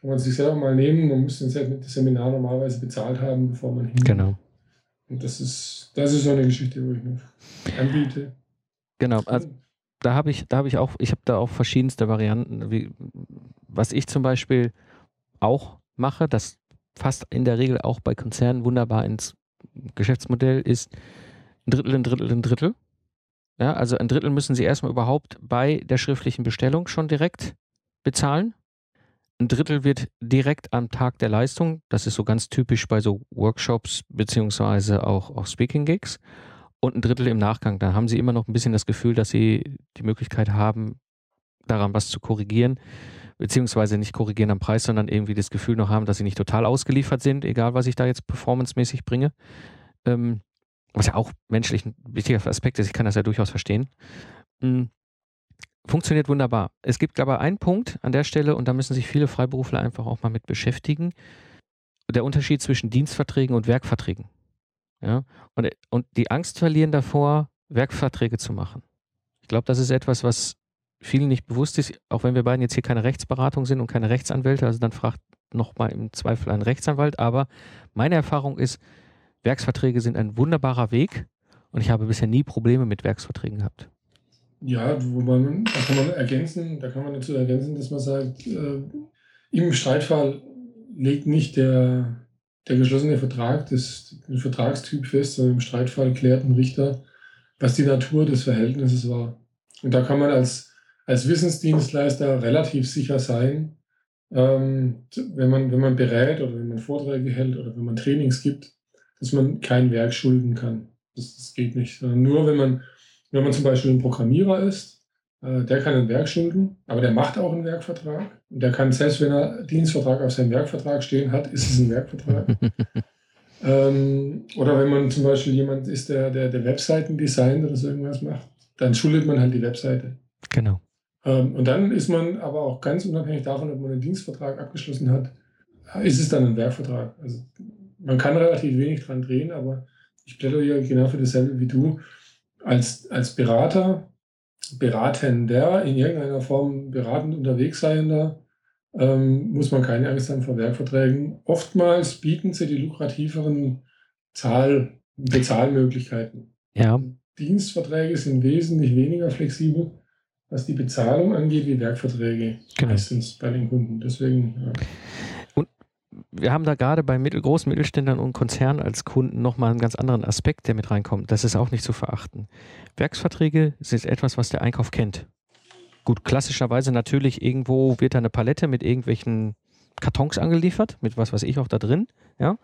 kann man sich selber mal nehmen, man muss das Seminar normalerweise bezahlt haben, bevor man hin. Genau. Und das ist, das ist so eine Geschichte, wo ich noch anbiete. Genau. Also, da habe ich, da habe ich auch, ich habe da auch verschiedenste Varianten, wie, was ich zum Beispiel auch mache, das fast in der Regel auch bei Konzernen wunderbar ins Geschäftsmodell ist ein Drittel, ein Drittel, ein Drittel. Ja, also ein Drittel müssen Sie erstmal überhaupt bei der schriftlichen Bestellung schon direkt bezahlen. Ein Drittel wird direkt am Tag der Leistung, das ist so ganz typisch bei so Workshops beziehungsweise auch, auch Speaking Gigs und ein Drittel im Nachgang. Da haben sie immer noch ein bisschen das Gefühl, dass sie die Möglichkeit haben, daran was zu korrigieren, beziehungsweise nicht korrigieren am Preis, sondern irgendwie das Gefühl noch haben, dass sie nicht total ausgeliefert sind, egal was ich da jetzt performancemäßig bringe. Ähm, was ja auch menschlich ein wichtiger Aspekt ist, ich kann das ja durchaus verstehen. Mhm. Funktioniert wunderbar. Es gibt aber einen Punkt an der Stelle, und da müssen sich viele Freiberufler einfach auch mal mit beschäftigen. Der Unterschied zwischen Dienstverträgen und Werkverträgen. Ja? Und, und die Angst verlieren davor, Werkverträge zu machen. Ich glaube, das ist etwas, was vielen nicht bewusst ist, auch wenn wir beiden jetzt hier keine Rechtsberatung sind und keine Rechtsanwälte, also dann fragt nochmal im Zweifel ein Rechtsanwalt. Aber meine Erfahrung ist, Werksverträge sind ein wunderbarer Weg und ich habe bisher nie Probleme mit Werksverträgen gehabt. Ja, wo man, da kann man ergänzen, da kann man dazu ergänzen, dass man sagt, äh, im Streitfall legt nicht der, der geschlossene Vertrag, das, den Vertragstyp fest, sondern im Streitfall klärt ein Richter, was die Natur des Verhältnisses war. Und da kann man als, als Wissensdienstleister relativ sicher sein, ähm, wenn, man, wenn man berät oder wenn man Vorträge hält oder wenn man Trainings gibt, dass man kein Werk schulden kann. Das, das geht nicht. Sondern nur wenn man, wenn man zum Beispiel ein Programmierer ist äh, der kann ein Werk schulden, aber der macht auch einen Werkvertrag. Und der kann, selbst wenn er Dienstvertrag auf seinem Werkvertrag stehen hat, ist es ein Werkvertrag. ähm, oder wenn man zum Beispiel jemand ist, der, der, der Webseiten designt oder so irgendwas macht, dann schuldet man halt die Webseite. Genau. Ähm, und dann ist man aber auch ganz unabhängig davon, ob man einen Dienstvertrag abgeschlossen hat, ist es dann ein Werkvertrag. Also man kann relativ wenig dran drehen, aber ich plädiere genau für dasselbe wie du. Als, als Berater beratender, in irgendeiner Form beratend unterwegs seiender, ähm, muss man keine Angst haben vor Werkverträgen. Oftmals bieten sie die lukrativeren Zahl, Bezahlmöglichkeiten. Ja. Dienstverträge sind wesentlich weniger flexibel, was die Bezahlung angeht, wie Werkverträge Genau. meistens bei den Kunden. Deswegen, ja. Wir haben da gerade bei mittel, großen Mittelständlern und Konzernen als Kunden nochmal einen ganz anderen Aspekt, der mit reinkommt. Das ist auch nicht zu verachten. Werksverträge sind etwas, was der Einkauf kennt. Gut, klassischerweise natürlich irgendwo wird da eine Palette mit irgendwelchen Kartons angeliefert, mit was weiß ich auch da drin, ja.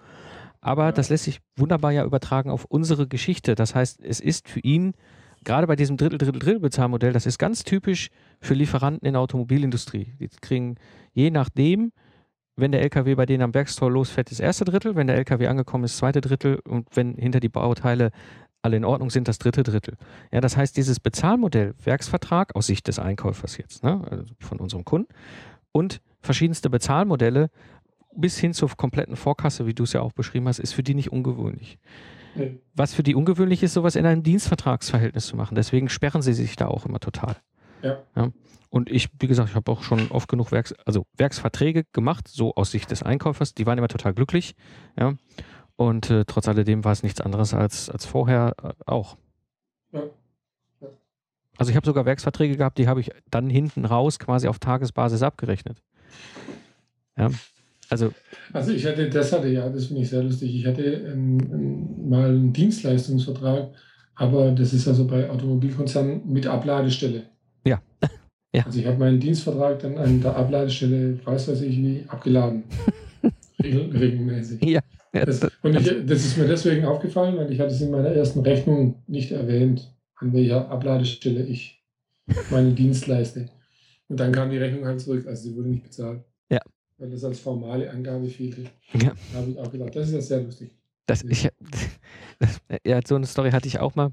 Aber Ja. das lässt sich wunderbar ja übertragen auf unsere Geschichte. Das heißt, es ist für ihn, gerade bei diesem Drittel, Drittel, Drittel Bezahlmodell, das ist ganz typisch für Lieferanten in der Automobilindustrie. Die kriegen je nachdem, wenn der LKW bei denen am Werkstor losfährt, das erste Drittel, wenn der LKW angekommen ist, das zweite Drittel und wenn hinter die Bauteile alle in Ordnung sind, das dritte Drittel. Ja, das heißt, dieses Bezahlmodell, Werksvertrag aus Sicht des Einkäufers jetzt, ne, also von unserem Kunden und verschiedenste Bezahlmodelle bis hin zur kompletten Vorkasse, wie du es ja auch beschrieben hast, ist für die nicht ungewöhnlich. Was für die ungewöhnlich ist, sowas in einem Dienstvertragsverhältnis zu machen. Deswegen sperren sie sich da auch immer total. Ja. Und ich, wie gesagt, ich habe auch schon oft genug Werks, also Werksverträge gemacht, so aus Sicht des Einkäufers. Die waren immer total glücklich. Ja. Und äh, trotz alledem war es nichts anderes als, als vorher äh, auch. Ja. Ja. Also ich habe sogar Werksverträge gehabt, die habe ich dann hinten raus quasi auf Tagesbasis abgerechnet. Ja. Also, Also ich hatte, das hatte ja, das finde ich sehr lustig. Ich hatte ähm, ähm, mal einen Dienstleistungsvertrag, aber das ist also bei Automobilkonzernen mit Abladestelle. Ja. Ja. Also ich habe meinen Dienstvertrag dann an der Abladestelle, weiß weiß ich wie, abgeladen. Regel, regelmäßig. ja. ja Das, und ich, das ist mir deswegen aufgefallen, weil ich hatte es in meiner ersten Rechnung nicht erwähnt, an welcher Abladestelle ich meine Dienst leiste. Und dann kam die Rechnung halt zurück, also sie wurde nicht bezahlt. Ja. Weil das als formale Angabe fehlte. Ja. Da habe ich auch gedacht, das ist ja sehr lustig. Das, ich, das, ja, so eine Story hatte ich auch mal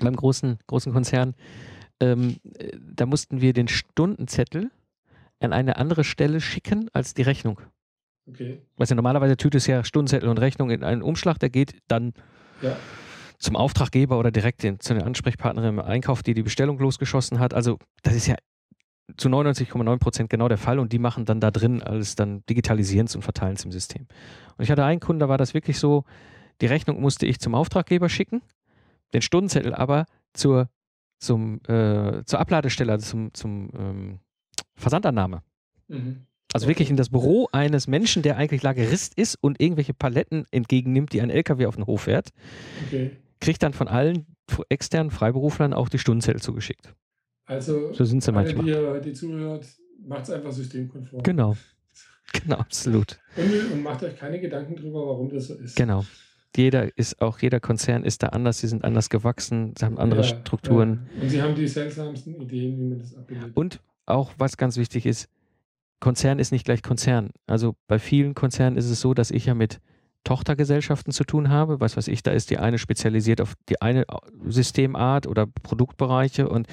beim großen, großen Konzern. Ähm, äh, da mussten wir den Stundenzettel an eine andere Stelle schicken als die Rechnung. Okay. Weißt du, normalerweise tütest ja Stundenzettel und Rechnung in einen Umschlag, der geht dann Ja. zum Auftraggeber oder direkt den, zu den Ansprechpartnerin im Einkauf, die die Bestellung losgeschossen hat. Also das ist ja zu 99,9 Prozent genau der Fall und die machen dann da drin alles dann digitalisieren und verteilen im System. Und ich hatte einen Kunden, da war das wirklich so, die Rechnung musste ich zum Auftraggeber schicken, den Stundenzettel aber zur, zum, äh, zur Abladestelle, also zum, zum ähm, Versandannahme. Mhm. Also wirklich in das Büro eines Menschen, der eigentlich Lagerist ist und irgendwelche Paletten entgegennimmt, die ein LKW auf den Hof fährt, Okay. kriegt dann von allen externen Freiberuflern auch die Stundenzettel zugeschickt. Also, So sind sie alle, manchmal. die, die zuhört, macht es einfach systemkonform. Genau. Genau, absolut. Und, und macht euch keine Gedanken drüber, warum das so ist. Genau. Jeder ist auch, jeder Konzern ist da anders, sie sind anders gewachsen, sie haben andere Ja, Strukturen. Ja. Und sie haben die seltsamsten Ideen, wie man das abbildet. Und auch, was ganz wichtig ist, Konzern ist nicht gleich Konzern. Also bei vielen Konzernen ist es so, dass ich ja mit Tochtergesellschaften zu tun habe. Was weiß ich, da ist die eine spezialisiert auf die eine Systemart oder Produktbereiche und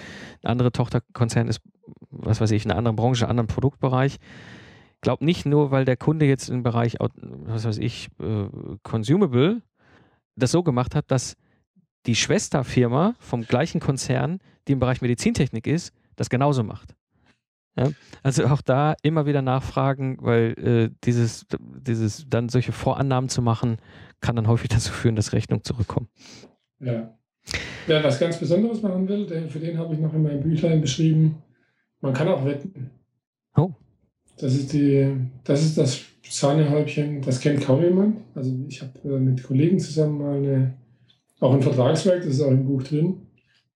ein anderer Tochterkonzern ist, was weiß ich, in einer anderen Branche, einen anderen Produktbereich. Glaub nicht nur, weil der Kunde jetzt im Bereich, was weiß ich, äh, Consumable das so gemacht hat, dass die Schwesterfirma vom gleichen Konzern, die im Bereich Medizintechnik ist, das genauso macht. Ja? Also auch da immer wieder nachfragen, weil äh, dieses, dieses dann solche Vorannahmen zu machen, kann dann häufig dazu führen, dass Rechnungen zurückkommen. Ja. Wer was ganz Besonderes machen will, für den habe ich noch in meinem Büchlein beschrieben, man kann auch wetten. Oh. Das ist, die, das, ist das Sahnehäubchen, das kennt kaum jemand. Also ich habe äh, mit Kollegen zusammen mal eine, auch ein Vertragswerk, das ist auch im Buch drin,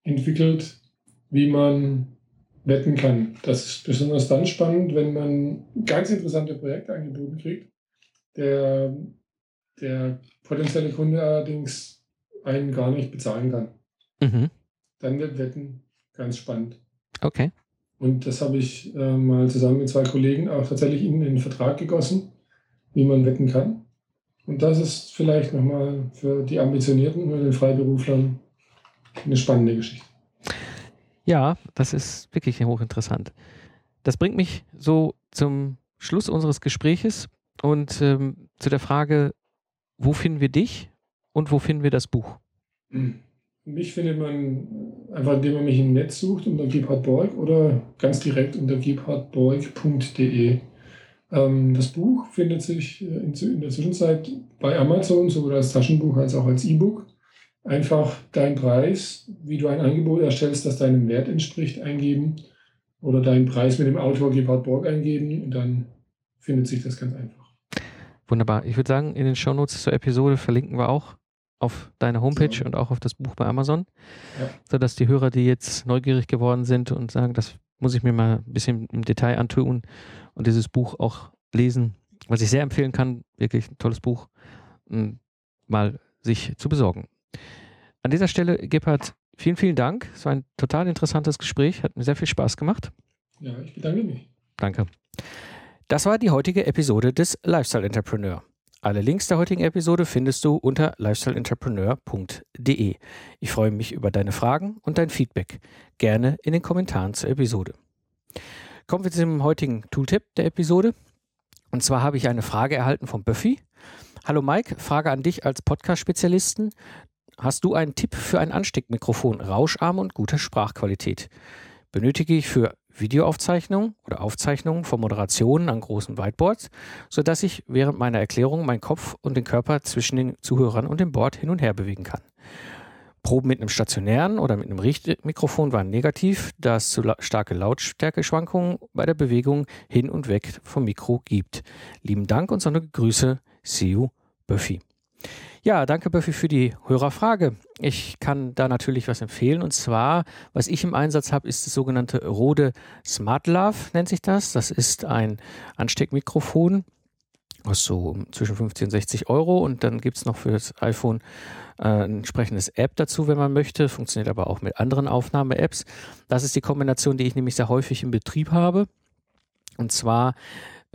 entwickelt, wie man wetten kann. Das ist besonders dann spannend, wenn man ganz interessante Projekte angeboten kriegt, der, der potenzielle Kunde allerdings einen gar nicht bezahlen kann. Mhm. Dann wird Wetten ganz spannend. Okay. Und das habe ich äh, mal zusammen mit zwei Kollegen auch tatsächlich in den Vertrag gegossen, wie man wetten kann. Und das ist vielleicht nochmal für die Ambitionierten und den Freiberuflern eine spannende Geschichte. Ja, das ist wirklich hochinteressant. Das bringt mich so zum Schluss unseres Gespräches und ähm, zu der Frage, wo finden wir dich und wo finden wir das Buch? Hm. Mich findet man einfach, indem man mich im Netz sucht unter Gebhard Borg oder ganz direkt unter gebhardborg.de. Ähm, das Buch findet sich äh, in, der Zwischenzeit bei Amazon sowohl als Taschenbuch als auch als E-Book. Einfach deinen Preis, wie du ein Angebot erstellst, das deinem Wert entspricht, eingeben oder deinen Preis mit dem Autor Gebhard Borg eingeben und dann findet sich das ganz einfach. Wunderbar. Ich würde sagen, in den Shownotes zur Episode verlinken wir auch auf deine Homepage ja. und auch auf das Buch bei Amazon, ja. sodass die Hörer, die jetzt neugierig geworden sind und sagen, das muss ich mir mal ein bisschen im Detail antun und dieses Buch auch lesen, was ich sehr empfehlen kann, wirklich ein tolles Buch, mal sich zu besorgen. An dieser Stelle, Gebhard, vielen, vielen Dank. Es war ein total interessantes Gespräch, hat mir sehr viel Spaß gemacht. Ja, ich bedanke mich. Danke. Das war die heutige Episode des Lifestyle Entrepreneur. Alle Links der heutigen Episode findest du unter lifestyleentrepreneur.de. Ich freue mich über deine Fragen und dein Feedback. Gerne in den Kommentaren zur Episode. Kommen wir zum heutigen Tooltip der Episode. Und zwar habe ich eine Frage erhalten von Buffy. Hallo Mike, Frage an dich als Podcast-Spezialisten. Hast du einen Tipp für ein Ansteckmikrofon, rauscharm und gute Sprachqualität? Benötige ich für Videoaufzeichnungen oder Aufzeichnungen von Moderationen an großen Whiteboards, sodass ich während meiner Erklärung meinen Kopf und den Körper zwischen den Zuhörern und dem Board hin und her bewegen kann. Proben mit einem stationären oder mit einem Richtmikrofon waren negativ, da es zu starke Lautstärkeschwankungen bei der Bewegung hin und weg vom Mikro gibt. Lieben Dank und sonnige Grüße. See you, Buffy. Ja, danke Buffy für die Hörerfrage. Ich kann da natürlich was empfehlen und zwar, was ich im Einsatz habe, ist das sogenannte Rode Smart Love, nennt sich das. Das ist ein Ansteckmikrofon, kostet so zwischen 50 und 60 Euro und dann gibt es noch für das iPhone äh, ein entsprechendes App dazu, wenn man möchte. Funktioniert aber auch mit anderen Aufnahme-Apps. Das ist die Kombination, die ich nämlich sehr häufig im Betrieb habe. Und zwar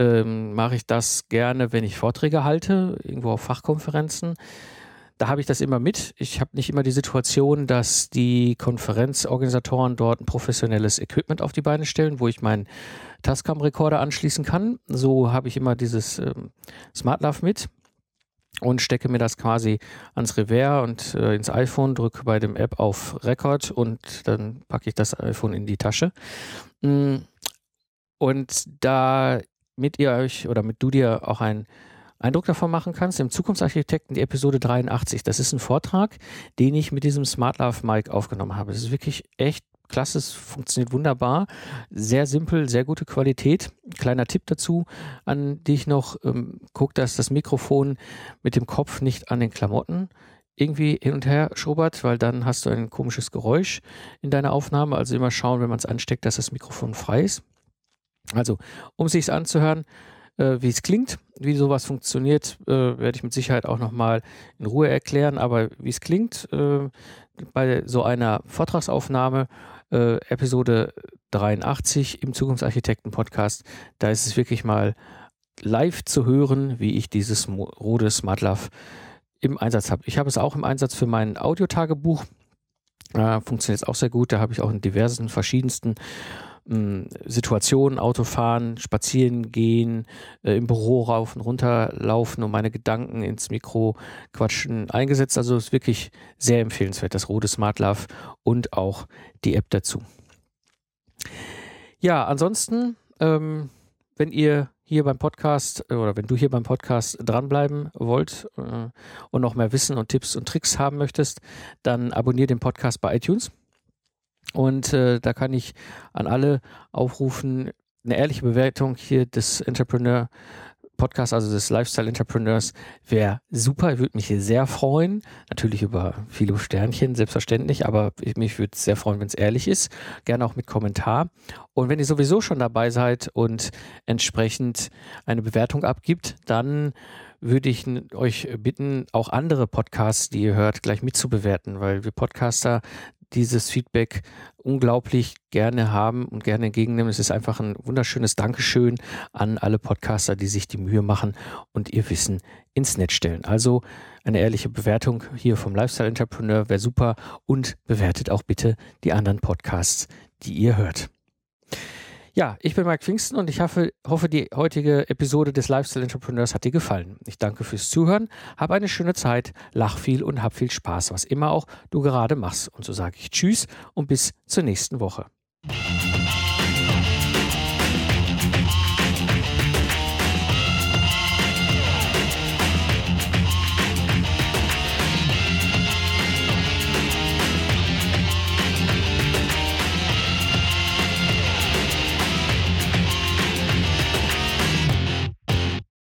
ähm, mache ich das gerne, wenn ich Vorträge halte, irgendwo auf Fachkonferenzen. Da habe ich das immer mit. Ich habe nicht immer die Situation, dass die Konferenzorganisatoren dort ein professionelles Equipment auf die Beine stellen, wo ich meinen Tascam-Rekorder anschließen kann. So habe ich immer dieses ähm, SmartLav mit und stecke mir das quasi ans Revers und äh, ins iPhone, drücke bei dem App auf Record und dann packe ich das iPhone in die Tasche. Mm. Und da mit ihr euch oder mit du dir auch einen Eindruck davon machen kannst, im Zukunftsarchitekten die Episode 83. Das ist ein Vortrag, den ich mit diesem Smart Love Mic aufgenommen habe. Das ist wirklich echt klasse, es funktioniert wunderbar, sehr simpel, sehr gute Qualität. Kleiner Tipp dazu an dich noch, ähm, guck, dass das Mikrofon mit dem Kopf nicht an den Klamotten irgendwie hin und her schrubbert, weil dann hast du ein komisches Geräusch in deiner Aufnahme. Also immer schauen, wenn man es ansteckt, dass das Mikrofon frei ist. Also, um sich anzuhören, äh, wie es klingt, wie sowas funktioniert, äh, werde ich mit Sicherheit auch nochmal in Ruhe erklären. Aber wie es klingt äh, bei so einer Vortragsaufnahme, äh, Episode 83 im Zukunftsarchitekten-Podcast, da ist es wirklich mal live zu hören, wie ich dieses Rode SmartLav im Einsatz habe. Ich habe es auch im Einsatz für mein Audiotagebuch. Äh, funktioniert auch sehr gut. Da habe ich auch in diversen, verschiedensten Situationen, Autofahren, spazieren gehen, äh, im Büro rauf und runter laufen und meine Gedanken ins Mikro quatschen eingesetzt. Also ist wirklich sehr empfehlenswert, das Rode Smart Love und auch die App dazu. Ja, ansonsten, ähm, wenn ihr hier beim Podcast äh, oder wenn du hier beim Podcast dranbleiben wollt äh, und noch mehr Wissen und Tipps und Tricks haben möchtest, dann abonniere den Podcast bei iTunes und äh, da kann ich an alle aufrufen, eine ehrliche Bewertung hier des Entrepreneur Podcast, also des Lifestyle Entrepreneurs, wäre super. Ich würde mich sehr freuen. Natürlich über viele Sternchen, selbstverständlich, aber ich, mich würde es sehr freuen, wenn es ehrlich ist. Gerne auch mit Kommentar. Und wenn ihr sowieso schon dabei seid und entsprechend eine Bewertung abgibt, dann würde ich euch bitten, auch andere Podcasts, die ihr hört, gleich mitzubewerten, weil wir Podcaster dieses Feedback unglaublich gerne haben und gerne entgegennehmen. Es ist einfach ein wunderschönes Dankeschön an alle Podcaster, die sich die Mühe machen und ihr Wissen ins Netz stellen. Also eine ehrliche Bewertung hier vom Lifestyle Entrepreneur wäre super und bewertet auch bitte die anderen Podcasts, die ihr hört. Ja, ich bin Mike Pfingsten und ich hoffe, hoffe, die heutige Episode des Lifestyle Entrepreneurs hat dir gefallen. Ich danke fürs Zuhören, hab eine schöne Zeit, lach viel und hab viel Spaß, was immer auch du gerade machst. Und so sage ich Tschüss und bis zur nächsten Woche.